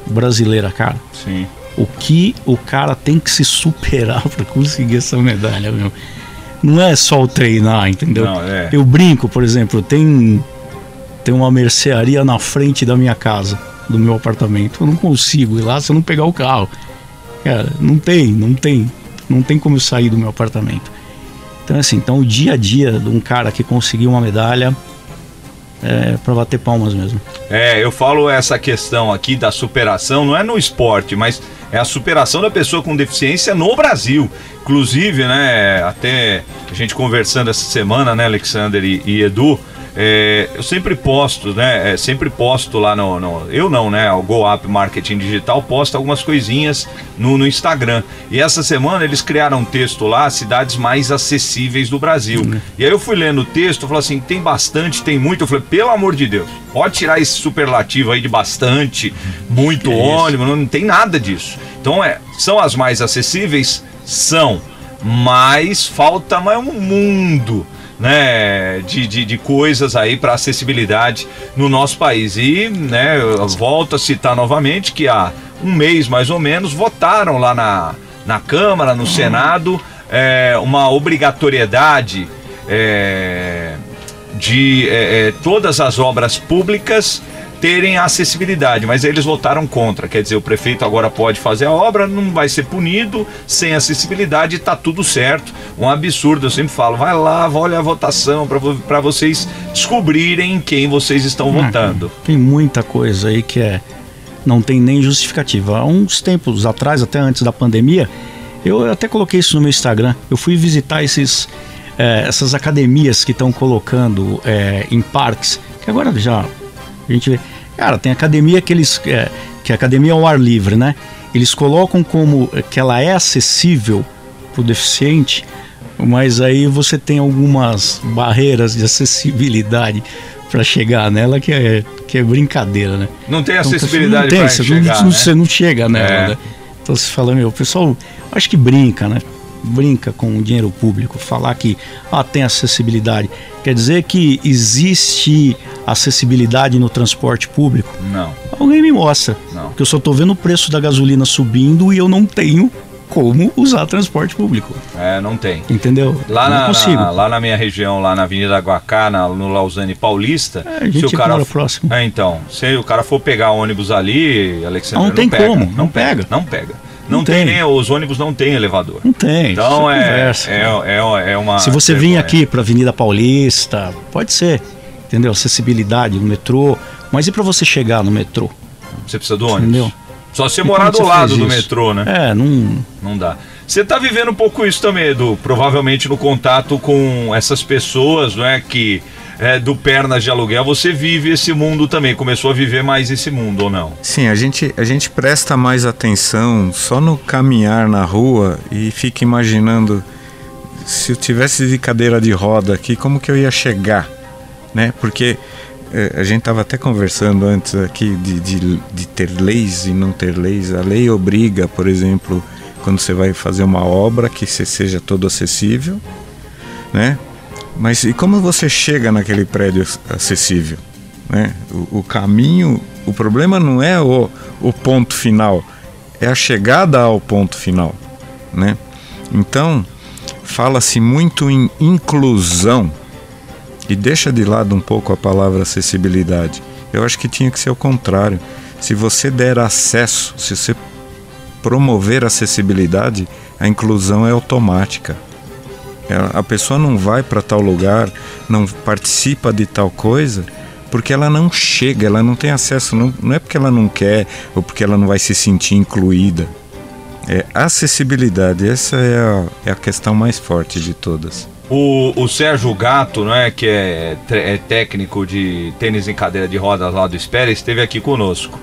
brasileira, cara. Sim. O que o cara tem que se superar para conseguir essa medalha, meu. Não é só o treinar, entendeu? Não, é. Eu brinco, por exemplo, tem tem uma mercearia na frente da minha casa, do meu apartamento. Eu não consigo ir lá se eu não pegar o carro. Cara, não tem, não tem. Não tem como eu sair do meu apartamento. Então, assim, então o dia a dia de um cara que conseguiu uma medalha é para bater palmas mesmo. É, eu falo essa questão aqui da superação, não é no esporte, mas é a superação da pessoa com deficiência no Brasil. Inclusive, né, até a gente conversando essa semana, né, Alexander e, e Edu, é, eu sempre posto, né? É, sempre posto lá no, no, Eu não, né? O Go Up Marketing Digital posta algumas coisinhas no, no, Instagram. E essa semana eles criaram um texto lá, cidades mais acessíveis do Brasil. Uhum. E aí eu fui lendo o texto, falei assim: tem bastante, tem muito. Eu falei, pelo amor de Deus, pode tirar esse superlativo aí de bastante, muito ônibus, não, não tem nada disso. Então é, são as mais acessíveis? São. Mas falta mais um mundo né, de, de, de coisas aí para acessibilidade no nosso país. E, né, volto a citar novamente que há um mês mais ou menos votaram lá na, na Câmara, no Senado, é, uma obrigatoriedade é, de é, é todas as obras públicas terem acessibilidade, mas eles votaram contra. Quer dizer, o prefeito agora pode fazer a obra, não vai ser punido, sem acessibilidade, está tudo certo. Um absurdo, eu sempre falo, vai lá, olha a votação para vocês descobrirem quem vocês estão hum, votando. Tem muita coisa aí que é não tem nem justificativa. Há uns tempos atrás, até antes da pandemia, eu até coloquei isso no meu Instagram. Eu fui visitar esses é, essas academias que estão colocando é, em parques, que agora já a gente vê. Cara, tem academia que eles. É, que é academia ao ar livre, né? Eles colocam como que ela é acessível para o deficiente, mas aí você tem algumas barreiras de acessibilidade para chegar nela que é, que é brincadeira, né? Não tem acessibilidade então, para chegar, não, né? Você não chega nela, é. né? Então você fala, meu, o pessoal acho que brinca, né? Brinca com o dinheiro público, falar que ah, tem acessibilidade. Quer dizer que existe acessibilidade no transporte público? Não. Alguém me mostra. Não. Porque eu só estou vendo o preço da gasolina subindo e eu não tenho como usar transporte público. É, não tem. Entendeu? Lá, não na, consigo. na, lá na minha região, lá na Avenida Guacá, na, no Lausanne Paulista, É, a gente se o cara próximo. É, então, se o cara for pegar ônibus ali, Alexandre, Não tem pega, como, não, não pega, pega. não pega. Não, Não tem. tem. nem os ônibus não tem elevador. Não tem. Então isso é, conversa, é, é, é uma Se você vir aqui para Avenida Paulista, pode ser, entendeu? Acessibilidade no metrô, mas e para você chegar no metrô? Você precisa do ônibus. Entendeu? Só se você morar do você lado do metrô, né? É, não. Não dá. Você tá vivendo um pouco isso também, Edu. Provavelmente no contato com essas pessoas, não é? Que é, do pernas de aluguel, você vive esse mundo também. Começou a viver mais esse mundo, ou não? Sim, a gente, a gente presta mais atenção só no caminhar na rua e fica imaginando se eu tivesse de cadeira de roda aqui, como que eu ia chegar, né? Porque eh, a gente estava até conversando antes aqui de, de, de ter leis e não ter leis. A lei obriga, por exemplo, quando você vai fazer uma obra, que seja todo acessível, né? Mas e como você chega naquele prédio acessível? Né? O, o caminho, o problema não é o, o ponto final, é a chegada ao ponto final, né? Então, fala-se muito em inclusão e deixa de lado um pouco a palavra acessibilidade. Eu acho que tinha que ser o contrário. Se você der acesso, se você promover acessibilidade, a inclusão é automática. Ela- A pessoa não vai para tal lugar, não participa de tal coisa, porque ela não chega, ela não tem acesso. Não, não é porque ela não quer ou porque ela não vai se sentir incluída. É acessibilidade, essa é a, é a questão mais forte de todas. O, o Sérgio Gato, não é, que é, é técnico de tênis em cadeira de rodas lá do Espera, esteve aqui conosco.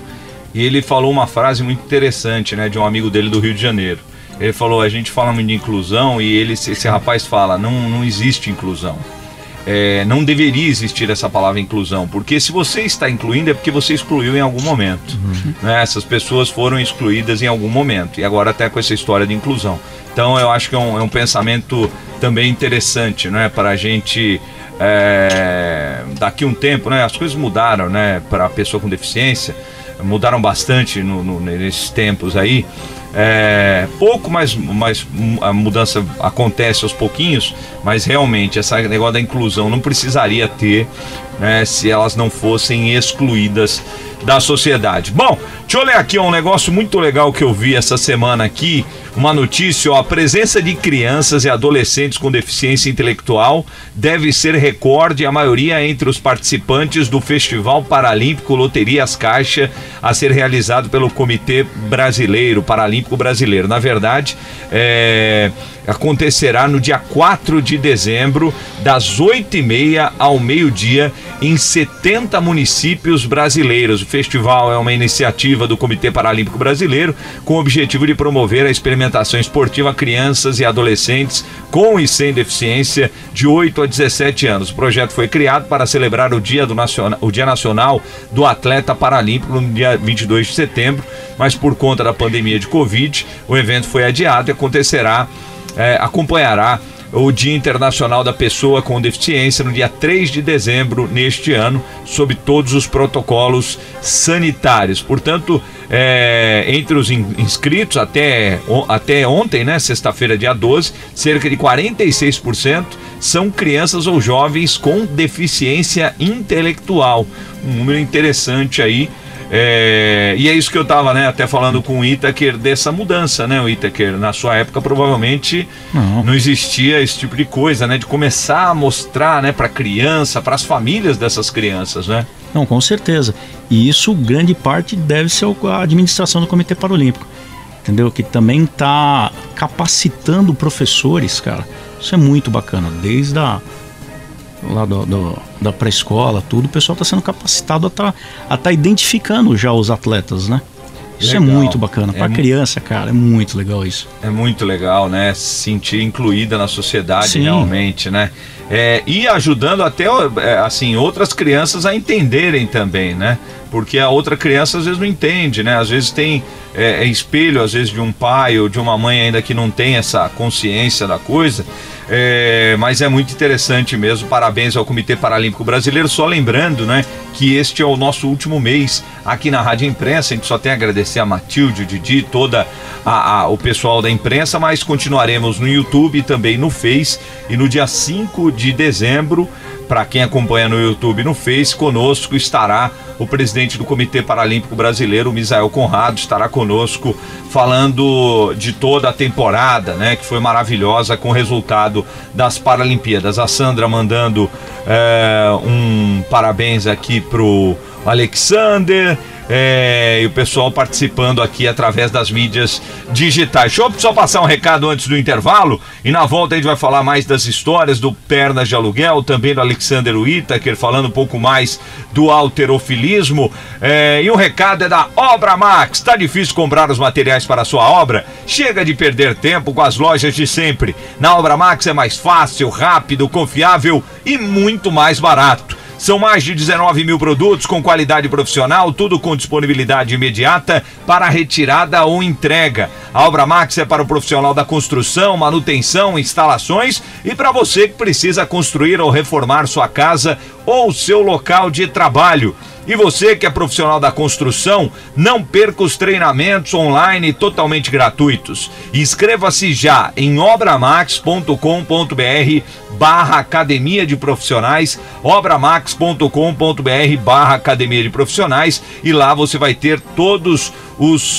E ele falou uma frase muito interessante, né, de um amigo dele do Rio de Janeiro. Ele falou: a gente fala muito de inclusão e ele, esse rapaz fala: não, não existe inclusão. É, não deveria existir essa palavra inclusão, porque se você está incluindo é porque você excluiu em algum momento. né? Essas pessoas foram excluídas em algum momento, e agora até com essa história de inclusão. Então eu acho que é um, é um pensamento também interessante né? para a gente. é, daqui um tempo, né? As coisas mudaram, né? Para a pessoa com deficiência, mudaram bastante no, no- nesses tempos aí. É, pouco, mas, mas a mudança acontece aos pouquinhos, mas realmente esse negócio da inclusão não precisaria ter né, se elas não fossem excluídas da sociedade. Bom, deixa eu ler aqui um negócio muito legal que eu vi essa semana aqui, uma notícia, ó, a presença de crianças e adolescentes com deficiência intelectual deve ser recorde, a maioria entre os participantes do Festival Paralímpico Loterias Caixa, a ser realizado pelo Comitê Brasileiro, Paralímpico Brasileiro. Na verdade, é, acontecerá no dia 4 de dezembro, das 8h30 ao meio-dia, em 70 municípios brasileiros. O festival é uma iniciativa do Comitê Paralímpico Brasileiro com o objetivo de promover a experimentação esportiva a crianças e adolescentes com e sem deficiência de 8 a 17 anos. O projeto foi criado para celebrar o Dia, do Naciona- o Dia Nacional do Atleta Paralímpico no dia 22 de setembro, mas por conta da pandemia de Covid, o evento foi adiado e acontecerá, é, acompanhará o Dia Internacional da Pessoa com Deficiência no dia 3 de dezembro neste ano, sob todos os protocolos sanitários. Portanto, é, entre os in- inscritos até, até ontem, né, sexta-feira, dia 12, cerca de 46% são crianças ou jovens com deficiência intelectual. Um número interessante aí. É, e é isso que eu tava, né, até falando com o Itaker dessa mudança, né, o Itaker, na sua época provavelmente Não. não existia esse tipo de coisa, né, de começar a mostrar, né, para criança, para as famílias dessas crianças, né? Não, com certeza. E isso, grande parte, deve ser a administração do Comitê Paralímpico. Entendeu? Que também está capacitando professores, cara, Isso é muito bacana. Desde a lá do, do, da pré-escola, tudo, o pessoal está sendo capacitado a estar tá, tá identificando já os atletas, né? Isso é legal. é muito bacana. Para é criança, cara, é muito legal isso. É muito legal, né? Se sentir incluída na sociedade Sim. realmente, né? É, e ajudando até é, assim outras crianças a entenderem também, né? Porque a outra criança às vezes não entende, né? Às vezes tem é, é espelho, às vezes de um pai ou de uma mãe ainda que não tem essa consciência da coisa. É, mas é muito interessante mesmo. Parabéns ao Comitê Paralímpico Brasileiro. Só lembrando, né, que este é o nosso último mês aqui na Rádio Imprensa. A gente só tem a agradecer a Matilde, o Didi, toda a, a, o pessoal da imprensa, mas continuaremos no YouTube e também no Face. E no dia 5 de dezembro para quem acompanha no YouTube e no Face, conosco estará o presidente do Comitê Paralímpico Brasileiro, Misael Conrado, estará conosco falando de toda a temporada, né, que foi maravilhosa com o resultado das Paralimpíadas. A Sandra mandando é, um parabéns aqui pro Alexander é, e o pessoal participando aqui através das mídias digitais. Deixa eu só passar um recado antes do intervalo e na volta a gente vai falar mais das histórias do Pernas de Aluguel, também do Alexander Whittaker, falando um pouco mais do alterofilismo. É, e um recado é da Obra Max. Tá difícil comprar os materiais para a sua obra? Chega de perder tempo com as lojas de sempre. Na Obra Max é mais fácil, rápido, confiável e muito mais barato. São mais de 19 mil produtos com qualidade profissional, tudo com disponibilidade imediata para retirada ou entrega. A Obra Max é para o profissional da construção, manutenção, instalações e para você que precisa construir ou reformar sua casa ou seu local de trabalho. E você que é profissional da construção, não perca os treinamentos online totalmente gratuitos. Inscreva-se já em obramax.com.br barra Academia de Profissionais, obramax.com.br barra Academia de Profissionais e lá você vai ter todos os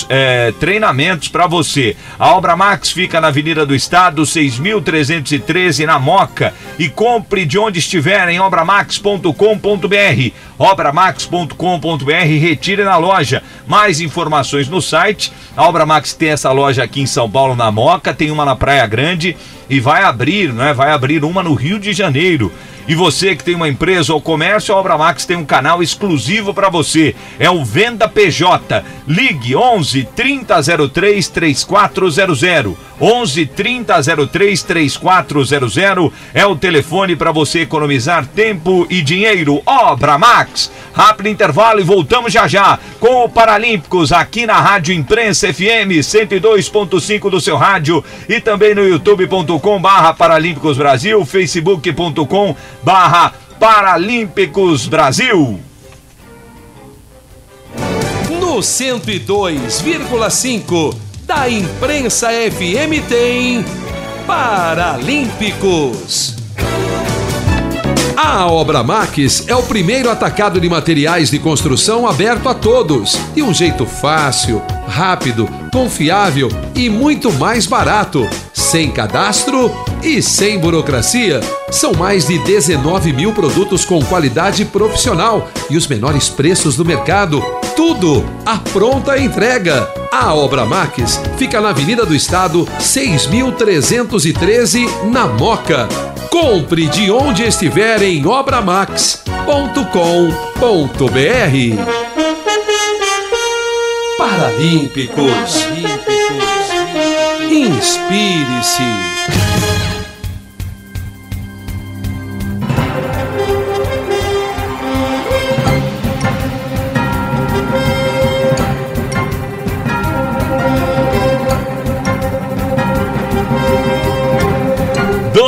é, treinamentos para você. A Obra Max fica na Avenida do Estado, 6.313 na Moca e compre de onde estiver em obramax.com.br obramax.com.br, retire na loja. Mais informações no site. A Obra Max tem essa loja aqui em São Paulo, na Moca, tem uma na Praia Grande e vai abrir, né? Vai abrir uma no Rio de Janeiro. E você que tem uma empresa ou comércio, a Obra Max tem um canal exclusivo para você. É o Venda PJ. Ligue 11 3003 3400. 11 3003 3400 é o telefone para você economizar tempo e dinheiro. Obra Max. Rápido intervalo e voltamos já já com o Paralímpicos aqui na Rádio Imprensa FM 102.5 do seu rádio e também no youtube.com barra Paralímpicos Brasil, facebook.com barra Paralímpicos Brasil. No 102,5 da Imprensa FM tem Paralímpicos. A Obra Max é o primeiro atacado de materiais de construção aberto a todos, de um jeito fácil, rápido, confiável e muito mais barato, sem cadastro e sem burocracia. São mais de 19 mil produtos com qualidade profissional e os menores preços do mercado. Tudo à pronta entrega. A Obra Max fica na Avenida do Estado, 6.313, na Moca. Compre de onde estiver em obramax.com.br. Paralímpicos. Inspire-se.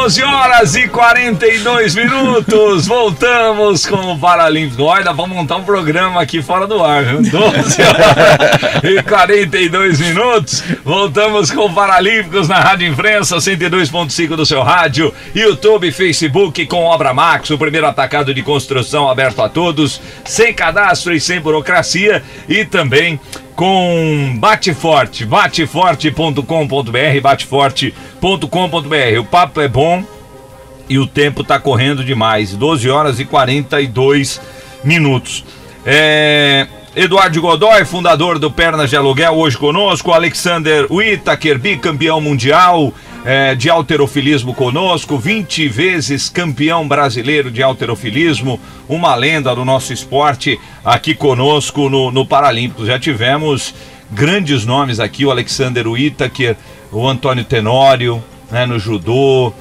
12 horas e 42 minutos. Voltamos com o Paralímpico. Olha, vamos montar um programa aqui fora do ar, viu? 12 horas e 42 minutos. Voltamos com o Paralímpicos na Rádio Imprensa 102.5 do seu rádio, YouTube, Facebook com Obra Max, o primeiro atacado de construção aberto a todos, sem cadastro e sem burocracia e também com Bate Forte, bateforte.com.br, bateforte.com.br. O papo é bom e o tempo está correndo demais. 12 horas e 42 minutos. É, Eduardo Godoy, fundador do Pernas de Aluguel, hoje conosco. Alexander Whittaker, bicampeão mundial é, de alterofilismo conosco, 20 vezes campeão brasileiro de alterofilismo, uma lenda do nosso esporte aqui conosco no, no Paralímpicos. Já tivemos grandes nomes aqui, o Alexander Whittaker, o Antônio Tenório, né, no judô.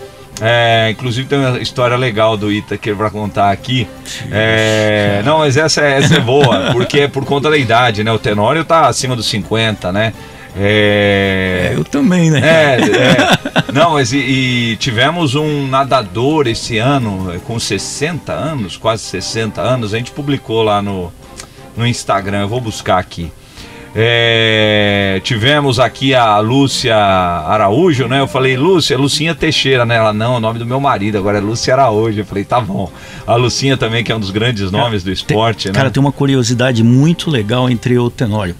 É, inclusive tem uma história legal do Itaker para contar aqui. É, não, mas essa, é, essa é boa, porque é por conta da idade, né? O Tenório tá acima dos 50, né? É... eu também, né? É, é. Não, mas e, e, tivemos um nadador esse ano com 60 anos, quase 60 anos. A gente publicou lá no, no Instagram, eu vou buscar aqui. É, tivemos aqui a Lúcia Araújo, né? Eu falei, Lúcia, Lucinha Teixeira, né? Ela, não, é o nome do meu marido, agora é Lúcia Araújo. Eu falei, tá bom. A Lucinha também, que é um dos grandes nomes do esporte, tem, né? Cara, tem uma curiosidade muito legal entre o Tenório.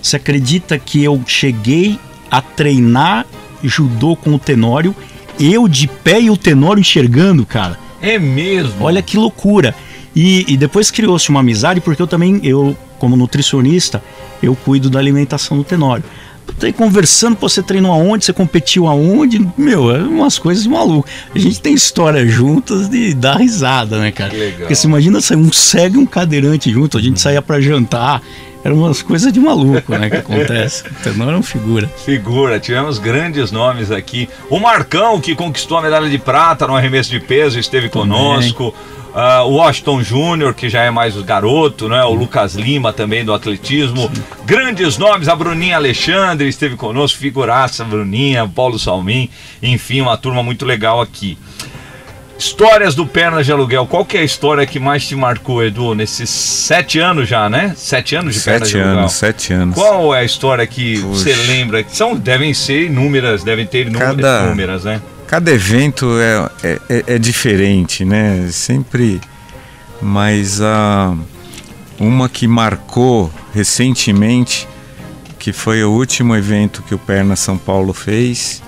Você acredita que eu cheguei a treinar judô com o Tenório, eu de pé e o Tenório enxergando, cara? É mesmo? Olha que loucura. E, e depois criou-se uma amizade, porque eu também, eu como nutricionista, eu cuido da alimentação do Tenório. Tô conversando, você treinou aonde, você competiu aonde, meu, é umas coisas de maluco. A gente tem história juntas de dar risada, né, cara? legal. Porque você imagina sair um cego e um cadeirante junto, a gente saía para jantar, eram umas coisas de maluco, né, que acontece. O Tenório é uma figura. Figura, tivemos grandes nomes aqui. O Marcão, que conquistou a medalha de prata no arremesso de peso, esteve Também. conosco. Uh, o Washington Júnior, que já é mais o garoto, né? O Lucas Lima também do atletismo. Sim. Grandes nomes, a Bruninha Alexandre esteve conosco, figuraça, Bruninha, Paulo Salmin, enfim, uma turma muito legal aqui. Histórias do Pernas de Aluguel. Qual que é a história que mais te marcou, Edu, nesses sete anos já, né? Sete anos de sete Pernas de Aluguel. anos, sete anos. Qual é a história que Puxa. você lembra? São, devem ser inúmeras, devem ter inúmeras, Cada... inúmeras né? Cada evento é, é, é, diferente, né? Sempre. Mas a uma que marcou recentemente, que foi o último evento que o Perna São Paulo fez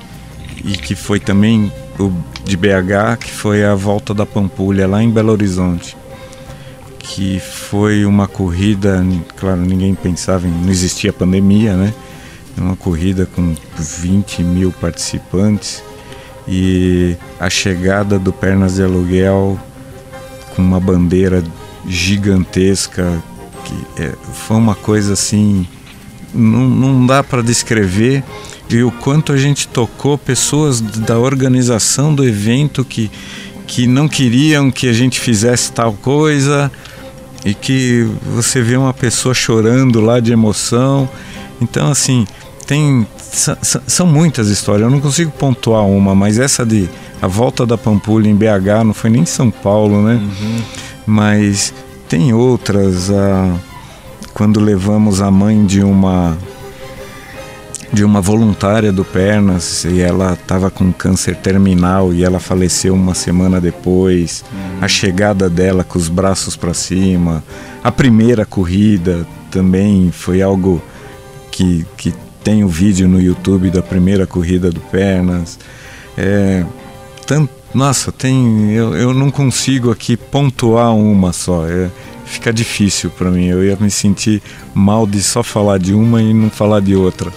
e que foi também o de BH, que foi a volta da Pampulha lá em Belo Horizonte. Que foi uma corrida, claro, ninguém pensava, não existia pandemia, né? Uma corrida com 20 mil participantes e a chegada do Pernas de Aluguel com uma bandeira gigantesca que é, foi uma coisa assim não, não dá para descrever e o quanto a gente tocou pessoas da organização do evento que, que não queriam que a gente fizesse tal coisa e que você vê uma pessoa chorando lá de emoção então assim tem são muitas histórias, eu não consigo pontuar uma, mas essa de a volta da Pampulha em BH não foi nem São Paulo, né? Uhum. Mas tem outras, a, quando levamos a mãe de uma de uma voluntária do Pernas e ela estava com câncer terminal e ela faleceu uma semana depois. A chegada dela com os braços para cima, a primeira corrida também foi algo que, que tem o vídeo no YouTube da primeira corrida do Pernas. É, tanto, nossa, tem. Eu, eu não consigo aqui pontuar uma só. É, fica difícil para mim. Eu ia me sentir mal de só falar de uma e não falar de outra.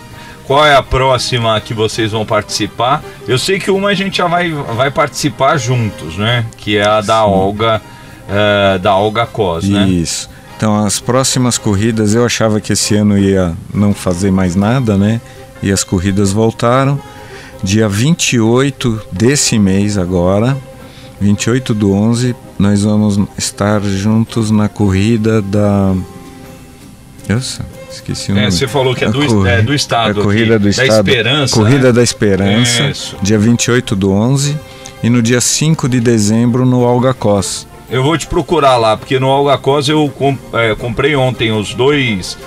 Qual é a próxima que vocês vão participar? Eu sei que uma a gente já vai, vai participar juntos, né? Que é a da Sim. Olga, uh, da Olga Cos, né? Isso. Então, as próximas corridas eu achava que esse ano ia não fazer mais nada, né? E as corridas voltaram. Dia 28 desse mês agora, 28 do 11, nós vamos estar juntos na corrida da. Nossa, esqueci o nome. É, você falou que é do, é do estado. A corrida aqui, do da estado. Esperança. Corrida né? da Esperança. Isso. Dia 28 do 11. E no dia 5 de dezembro no Algacós. Eu vou te procurar lá, porque no Algacós eu é, comprei ontem os dois.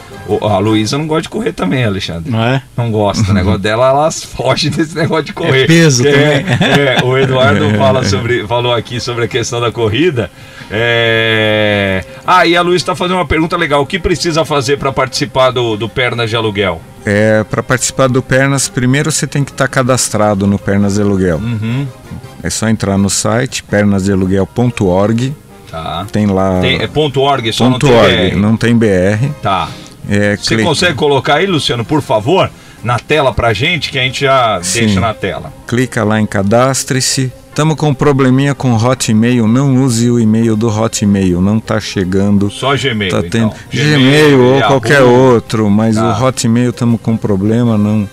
A Luísa não gosta de correr também, Alexandre. Não é? Não gosta. O negócio dela, ela foge desse negócio de correr. É peso é, também. É, o Eduardo fala sobre, falou aqui sobre a questão da corrida. É... Ah, e a Luísa está fazendo uma pergunta legal. O que precisa fazer para participar do, do Pernas de Aluguel? É, para participar do Pernas, primeiro você tem que estar tá cadastrado no Pernas de Aluguel. Uhum. É só entrar no site pernasdealuguel.org. Tá. Tem lá. Tem, é ponto .org, só ponto não tem org, BR. não tem BR. Tá. É, Você clica. consegue colocar aí, Luciano, por favor? na tela pra gente, que a gente já Sim. deixa na tela. Clica lá em cadastre-se. Estamos com um probleminha com Hotmail. Não use o e-mail do Hotmail. Não está chegando. Só Gmail, Tá tendo então. Gmail, Gmail, ou Yahoo. qualquer outro, mas Tá. o Hotmail estamos com problema. Não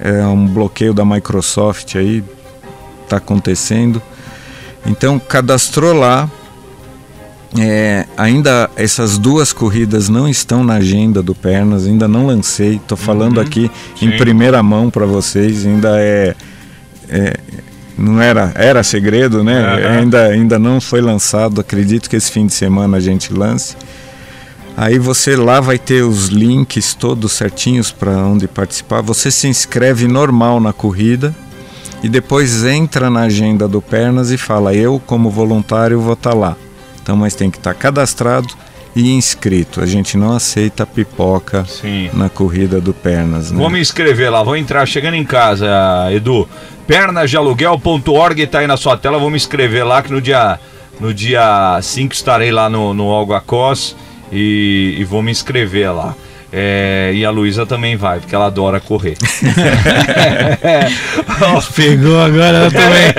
é um bloqueio da Microsoft aí. Está acontecendo. Então cadastrou lá. É, ainda essas duas corridas não estão na agenda do Pernas, ainda não lancei. Estou falando Uhum. aqui Sim. em primeira mão para vocês. Ainda é, é- não era era segredo, né? Aham. Ainda ainda não foi lançado. Acredito que esse fim de semana a gente lance. Aí você lá vai ter os links todos certinhos para onde participar. Você se inscreve normal na corrida e depois entra na agenda do Pernas e fala: Eu, como voluntário, vou estar lá. Então, mas tem que estar cadastrado e inscrito. A gente não aceita pipoca Sim. na corrida do Pernas. Né? Vou me inscrever lá, vou entrar chegando em casa, Edu. Pernasdealuguel.org tá aí na sua tela, vou me inscrever lá que no dia no dia 5 estarei lá no, no Algoacós e, e vou me inscrever lá. É, e a Luísa também vai, porque ela adora correr. Pegou agora ela também.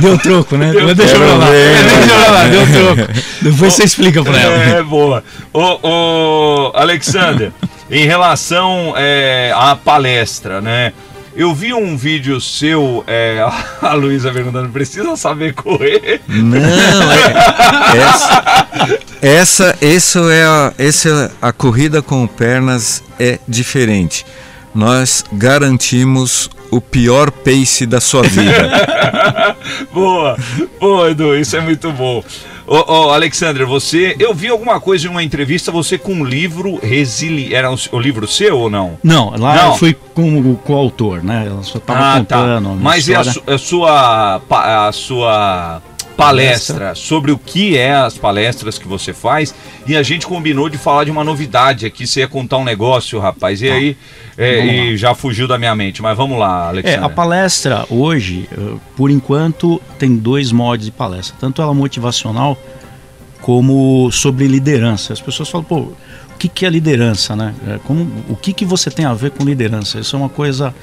Deu troco, né? Deu Mas deixa pra lá. troco. Deixa pra lá, deu troco. Depois você explica pra ela. É, boa. Ô, ô, Alexander, em relação é, à palestra, né? Eu vi um vídeo seu, é, a Luísa perguntando, precisa saber correr? Não, é, essa, essa, isso é a, essa é a corrida com pernas é diferente. Nós garantimos o pior pace da sua vida. boa, boa, Edu, isso é muito bom. Ô, ô, Alexander, você. Eu vi alguma coisa em uma entrevista, você com um livro Resili. Era um, o livro seu ou não? Não, lá Não. eu fui com o coautor, né? Ela só tava Ah, contando. tá. Mas e a, história. su- a sua, a sua palestra sobre o que é as palestras que você faz e a gente combinou de falar de uma novidade aqui. Você ia contar um negócio, rapaz, e aí é, e já fugiu da minha mente. Mas vamos lá, É, Alexander. a palestra hoje, eh, por enquanto, tem dois modos de palestra. Tanto ela motivacional como sobre liderança. As pessoas falam, pô, o que, que é liderança, né? É, como, o que, que você tem a ver com liderança? Isso é uma coisa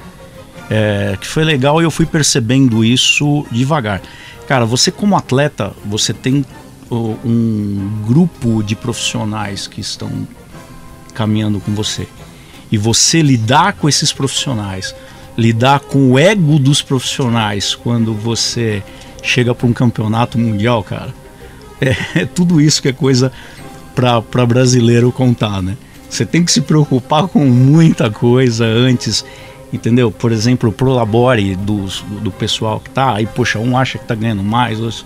é, que foi legal e eu fui percebendo isso devagar. Cara, você como atleta, você tem um grupo de profissionais que estão caminhando com você. E você lidar com esses profissionais, lidar com o ego dos profissionais quando você chega para um campeonato mundial, cara, é, é tudo isso que é coisa para brasileiro contar, né? Você tem que se preocupar com muita coisa antes, entendeu? Por exemplo, o prolabore dos, do pessoal que tá, aí, poxa, um acha que tá ganhando mais, outro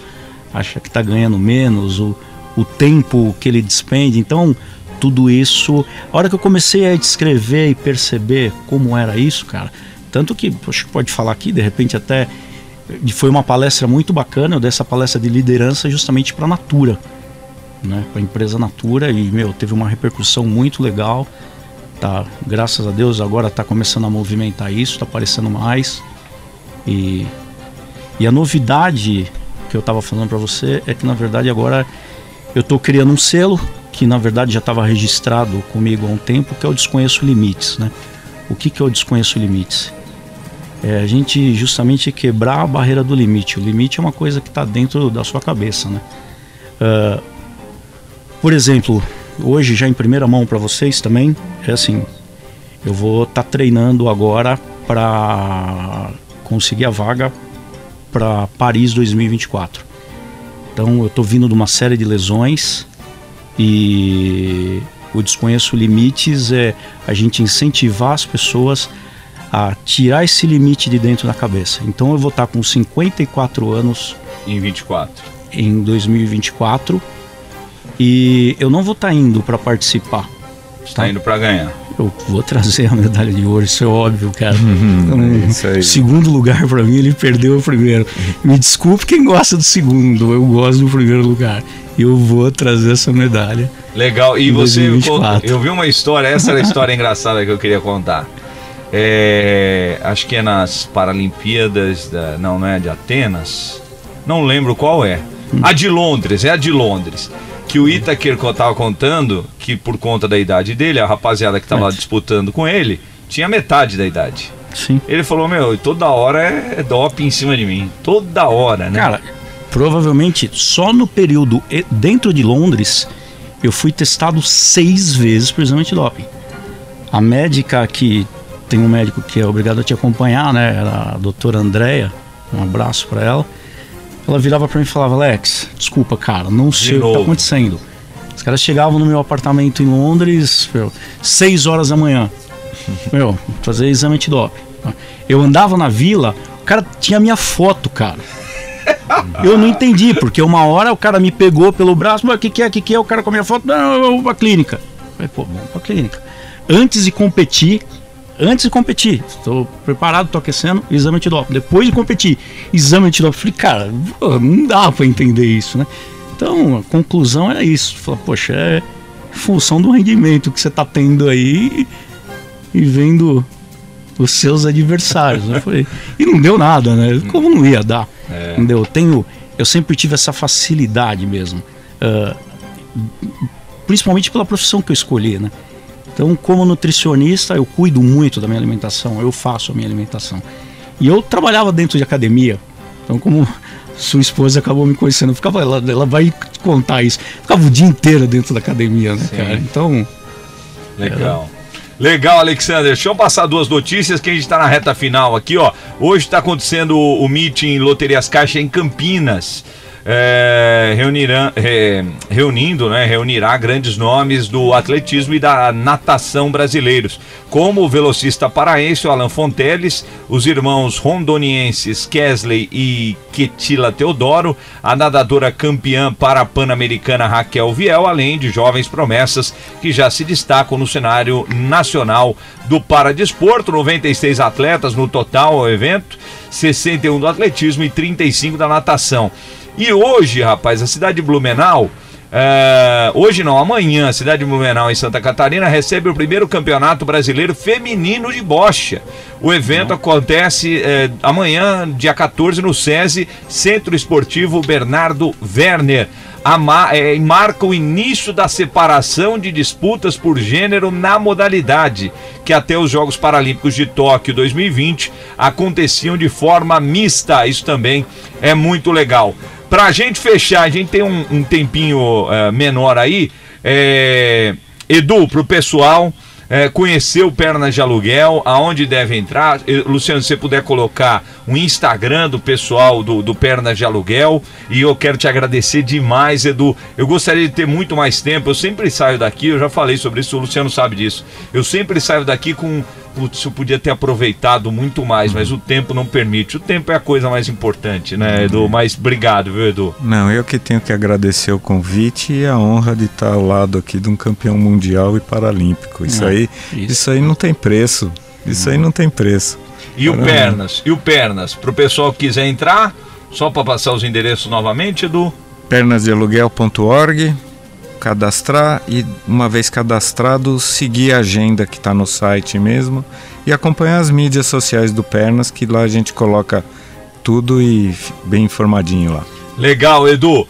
acha que tá ganhando menos, o, o tempo que ele despende. Então, tudo isso. A hora que eu comecei a descrever e perceber como era isso, cara, tanto que, acho que pode falar aqui, de repente até foi uma palestra muito bacana, eu dei essa palestra de liderança justamente para a Natura, né, para a empresa Natura e meu, teve uma repercussão muito legal. Tá, graças a Deus agora está começando a movimentar isso, está aparecendo mais. E e a novidade que eu estava falando para você é que na verdade agora eu estou criando um selo que na verdade já estava registrado comigo há um tempo, que é o Desconheço Limites. Né? O que, que é o Desconheço Limites? É a gente justamente quebrar a barreira do limite. O limite é uma coisa que está dentro da sua cabeça. Né? Ah, por exemplo, hoje já em primeira mão para vocês também, é assim, eu vou estar treinando agora para conseguir a vaga para Paris 2024. Então eu estou vindo de uma série de lesões e o desconheço limites é a gente incentivar as pessoas a tirar esse limite de dentro da cabeça. Então eu vou estar com 54 anos em 24. Em 2024 e eu não vou estar indo para participar. Está indo para ganhar. Eu vou trazer a medalha de ouro, isso é óbvio, cara. Uhum, isso aí. Segundo lugar para mim, ele perdeu o primeiro. Me desculpe quem gosta do segundo, eu gosto do primeiro lugar. Eu vou trazer essa medalha. Legal. E você, 2024. eu vi uma história, essa era a história engraçada que eu queria contar. É, acho que é nas Paralimpíadas, da, não, não é de Atenas. Não lembro qual é. A de Londres, é a de Londres. Que o Itaker estava contando que por conta da idade dele, a rapaziada que estava lá disputando com ele tinha metade da idade. Sim. Ele falou, meu, toda hora é, é doping em cima de mim. Toda hora, né? Cara, provavelmente só no período e- dentro de Londres eu fui testado seis vezes por exame de doping. A médica que tem um médico que é obrigado a te acompanhar, né? Era a doutora Andréia. Um abraço pra ela. Ela virava pra mim e falava: Alex, desculpa, cara, não sei o que tá acontecendo. Os caras chegavam no meu apartamento em Londres, meu, seis horas da manhã. Meu, fazer exame antidoping. Eu andava na vila, o cara tinha minha foto, cara. Eu não entendi, porque uma hora o cara me pegou pelo braço, mas o que, que é? O que, que é? O cara com a minha foto, não, eu vou pra clínica. Eu Falei, pô, vamos pra clínica. Antes de competir, antes de competir, estou preparado, tô aquecendo, exame antidoping. Depois de competir, exame antidoping. Falei, cara, não dá pra entender isso, né? Então, a conclusão é isso. Fala, poxa, é função do rendimento que você tá tendo aí e vendo os seus adversários. Né? Falei, e não deu nada, né? Como não ia dar? É. Entendeu? Eu tenho, eu sempre tive essa facilidade mesmo. Ah, principalmente pela profissão que eu escolhi, né? Então, como nutricionista, eu cuido muito da minha alimentação, eu faço a minha alimentação. E eu trabalhava dentro de academia. Então, como sua esposa acabou me conhecendo, ficava, ela, ela vai contar isso. Ficava o dia inteiro dentro da academia, né, Sim. cara? Então, Legal. Legal, Alexander. Deixa eu passar duas notícias que a gente está na reta final aqui, ó. Hoje está acontecendo o, o meeting Loterias Caixa em Campinas. É, reunirá, é, reunindo, né, reunirá grandes nomes do atletismo e da natação brasileiros, como o velocista paraense Alan Fonteles, os irmãos rondonienses Kesley e Ketila Teodoro, a nadadora campeã para pan-americana Raquel Viel, além de jovens promessas que já se destacam no cenário nacional do paradesporto, 96 atletas no total ao evento, 61 do atletismo e 35 da natação. E hoje, rapaz, a cidade de Blumenau, é, hoje não, amanhã, a cidade de Blumenau, em Santa Catarina, recebe o primeiro campeonato brasileiro feminino de bocha. O evento acontece é, amanhã, dia 14, no SESI, Centro Esportivo Bernardo Werner. A ma- é, e marca o início da separação de disputas por gênero na modalidade, que até os Jogos Paralímpicos de Tóquio 2020 aconteciam de forma mista. Isso também é muito legal. Pra gente fechar, a gente tem um, um tempinho eh, menor aí. É, Edu, pro pessoal é, conhecer o Pernas de Aluguel, aonde deve entrar. Eh, Luciano, se você puder colocar o Instagram do pessoal do, do Pernas de Aluguel. E eu quero te agradecer demais, Edu. Eu gostaria de ter muito mais tempo. Eu sempre saio daqui, eu já falei sobre isso, o Luciano sabe disso. Eu sempre saio daqui com. Putz, eu podia ter aproveitado muito mais, mas o tempo não permite. O tempo é a coisa mais importante, né, Edu? Mas obrigado, viu, Edu? Não, eu que tenho que agradecer o convite e a honra de estar ao lado aqui de um campeão mundial e paralímpico. Isso Ah, aí, isso. aí não tem preço. Isso aí não tem preço. E o Caramba. Pernas? E o Pernas? Pro pessoal que quiser entrar, só para passar os endereços novamente, Edu? pernasdealuguel.org cadastrar e uma vez cadastrado seguir a agenda que está no site mesmo e acompanhar as mídias sociais do Pernas que lá a gente coloca tudo e bem informadinho lá. Legal, Edu.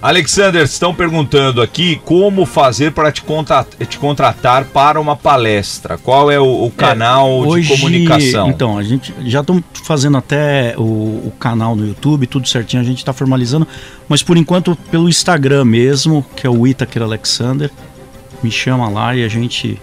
Alexander, estão perguntando aqui como fazer para te, conta- te contratar para uma palestra. Qual é o, o canal de Hoje, comunicação? Então, a gente já estamos fazendo até o, o canal no YouTube, tudo certinho, a gente está formalizando, mas por enquanto pelo Instagram mesmo, que é o Itaker Alexander, me chama lá e a gente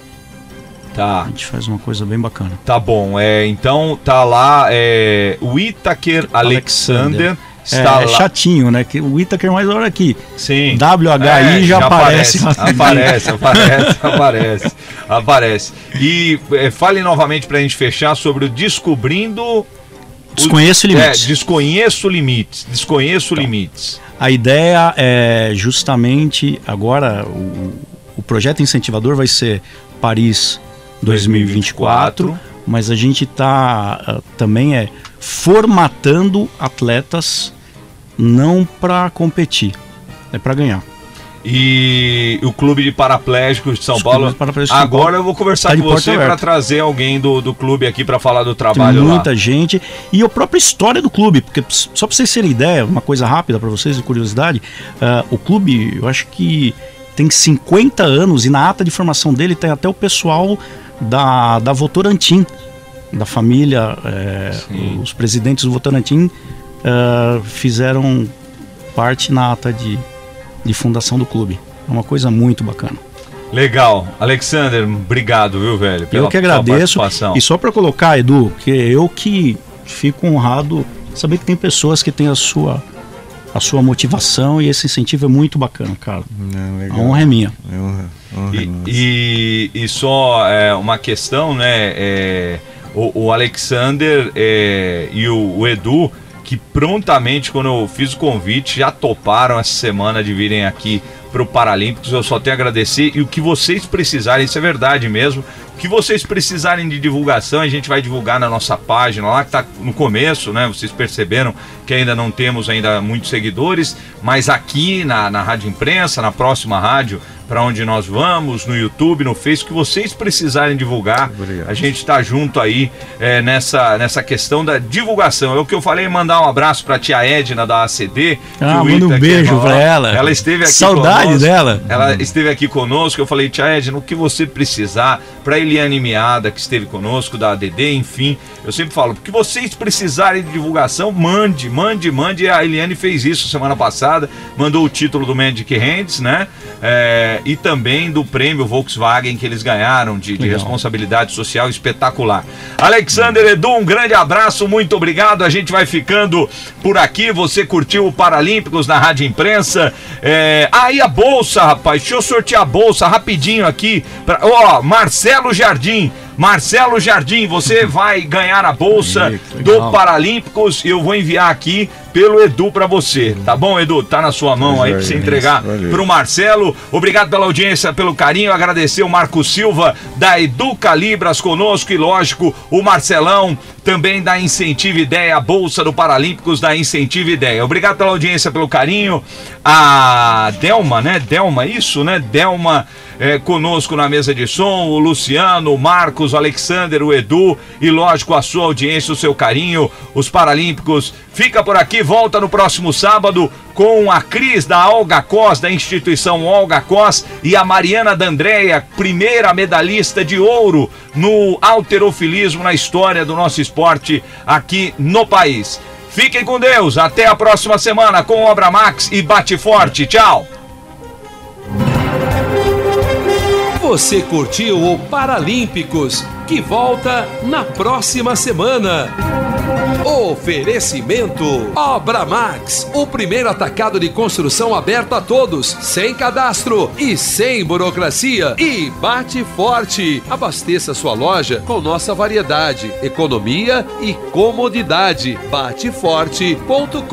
Tá. a gente faz uma coisa bem bacana. Tá bom, é, então tá lá é, o Itaker Alexander. É, Está é lá. chatinho, né? Que o Itaker, mas olha aqui. Sim. WHI É, já, aparece. lá Aparece, aparece, aparece, aparece. E é, fale novamente pra gente fechar sobre o Descobrindo. o- Desconheço Limites. É, desconheço limites. Desconheço limites. A ideia é justamente agora o, o projeto incentivador vai ser Paris 2024, mas a gente está também é formatando atletas não para competir, é para ganhar. E o Clube de Paraplégicos de São Os Paulo. de Agora eu vou conversar tá com você para trazer alguém do, do clube aqui para falar do Tem trabalho lá. muita gente e a própria história do clube, porque só para vocês terem ideia, uma coisa rápida para vocês de curiosidade, ah, o clube, eu acho que tem 50 anos e na ata de formação dele tem até o pessoal da, da Votorantim, da família, é, os presidentes do Votorantim é, fizeram parte na ata de, de fundação do clube. É uma coisa muito bacana. Legal. Alexander, obrigado, viu, velho? eu que agradeço. E só para colocar, Edu, que eu que fico honrado saber que tem pessoas que têm a sua a sua motivação e esse incentivo é muito bacana, cara. Não, a honra é minha. Honra, honra e, e, e, só é, uma questão, né? É, o, o, Alexander é, e o, o Edu que prontamente, quando eu fiz o convite, já toparam essa semana de virem aqui para o Paralímpicos. Eu só tenho a agradecer e o que vocês precisarem, isso é verdade mesmo. O que vocês precisarem de divulgação, a gente vai divulgar na nossa página lá, que está no começo, né? Vocês perceberam que ainda não temos ainda muitos seguidores, mas aqui na, na Rádio Imprensa, na próxima rádio, para onde nós vamos, no YouTube, no Facebook, que vocês precisarem divulgar. Obrigado. A gente está junto aí é, nessa, nessa questão da divulgação. É o que eu falei, mandar um abraço para a tia Edna da ACD. Ah, manda um beijo para ela. Ela esteve aqui Saudade conosco. dela. Ela esteve aqui conosco. Eu falei, tia Edna, o que você precisar, para Eliane Miada, que esteve conosco, da ADD, enfim. Eu sempre falo, o que vocês precisarem de divulgação, mande, mande, mande. A Eliane fez isso semana passada, mandou o título do Magic Hands, né? É, e também do prêmio Volkswagen que eles ganharam de, de responsabilidade social espetacular. Alexander Edu, um grande abraço, muito obrigado. A gente vai ficando por aqui. Você curtiu o Paralímpicos na Rádio Imprensa? É... Aí a bolsa, rapaz. Deixa eu sortear a bolsa rapidinho aqui. Pra... Ó, Marcelo Jardim. Marcelo Jardim, você vai ganhar a bolsa do Paralímpicos. Eu vou enviar aqui pelo Edu para você, tá bom, Edu? Tá na sua mão aí para você entregar para o Marcelo. Obrigado pela audiência, pelo carinho. Agradecer o Marco Silva da Educa Libras conosco e, lógico, o Marcelão também da Incentive Ideia, a Bolsa do Paralímpicos da Incentive Ideia. Obrigado pela audiência, pelo carinho. A Delma, né? Delma, isso, né? Delma é, conosco na mesa de som, o Luciano, o Marcos, o Alexander, o Edu e, lógico, a sua audiência, o seu carinho, os Paralímpicos. Fica por aqui, volta no próximo sábado com a Cris da Olga Cos, da instituição Olga Cos, e a Mariana D'Andrea, primeira medalhista de ouro no alterofilismo na história do nosso esporte aqui no país. Fiquem com Deus, até a próxima semana com Obra Max e Bate Forte. Tchau! Você curtiu o Paralímpicos, que volta na próxima semana. Oferecimento Obra Max, o primeiro atacado de construção aberto a todos, sem cadastro e sem burocracia. E bate forte. Abasteça sua loja com nossa variedade, economia e comodidade. Bateforte.com.br.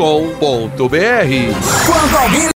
Quando alguém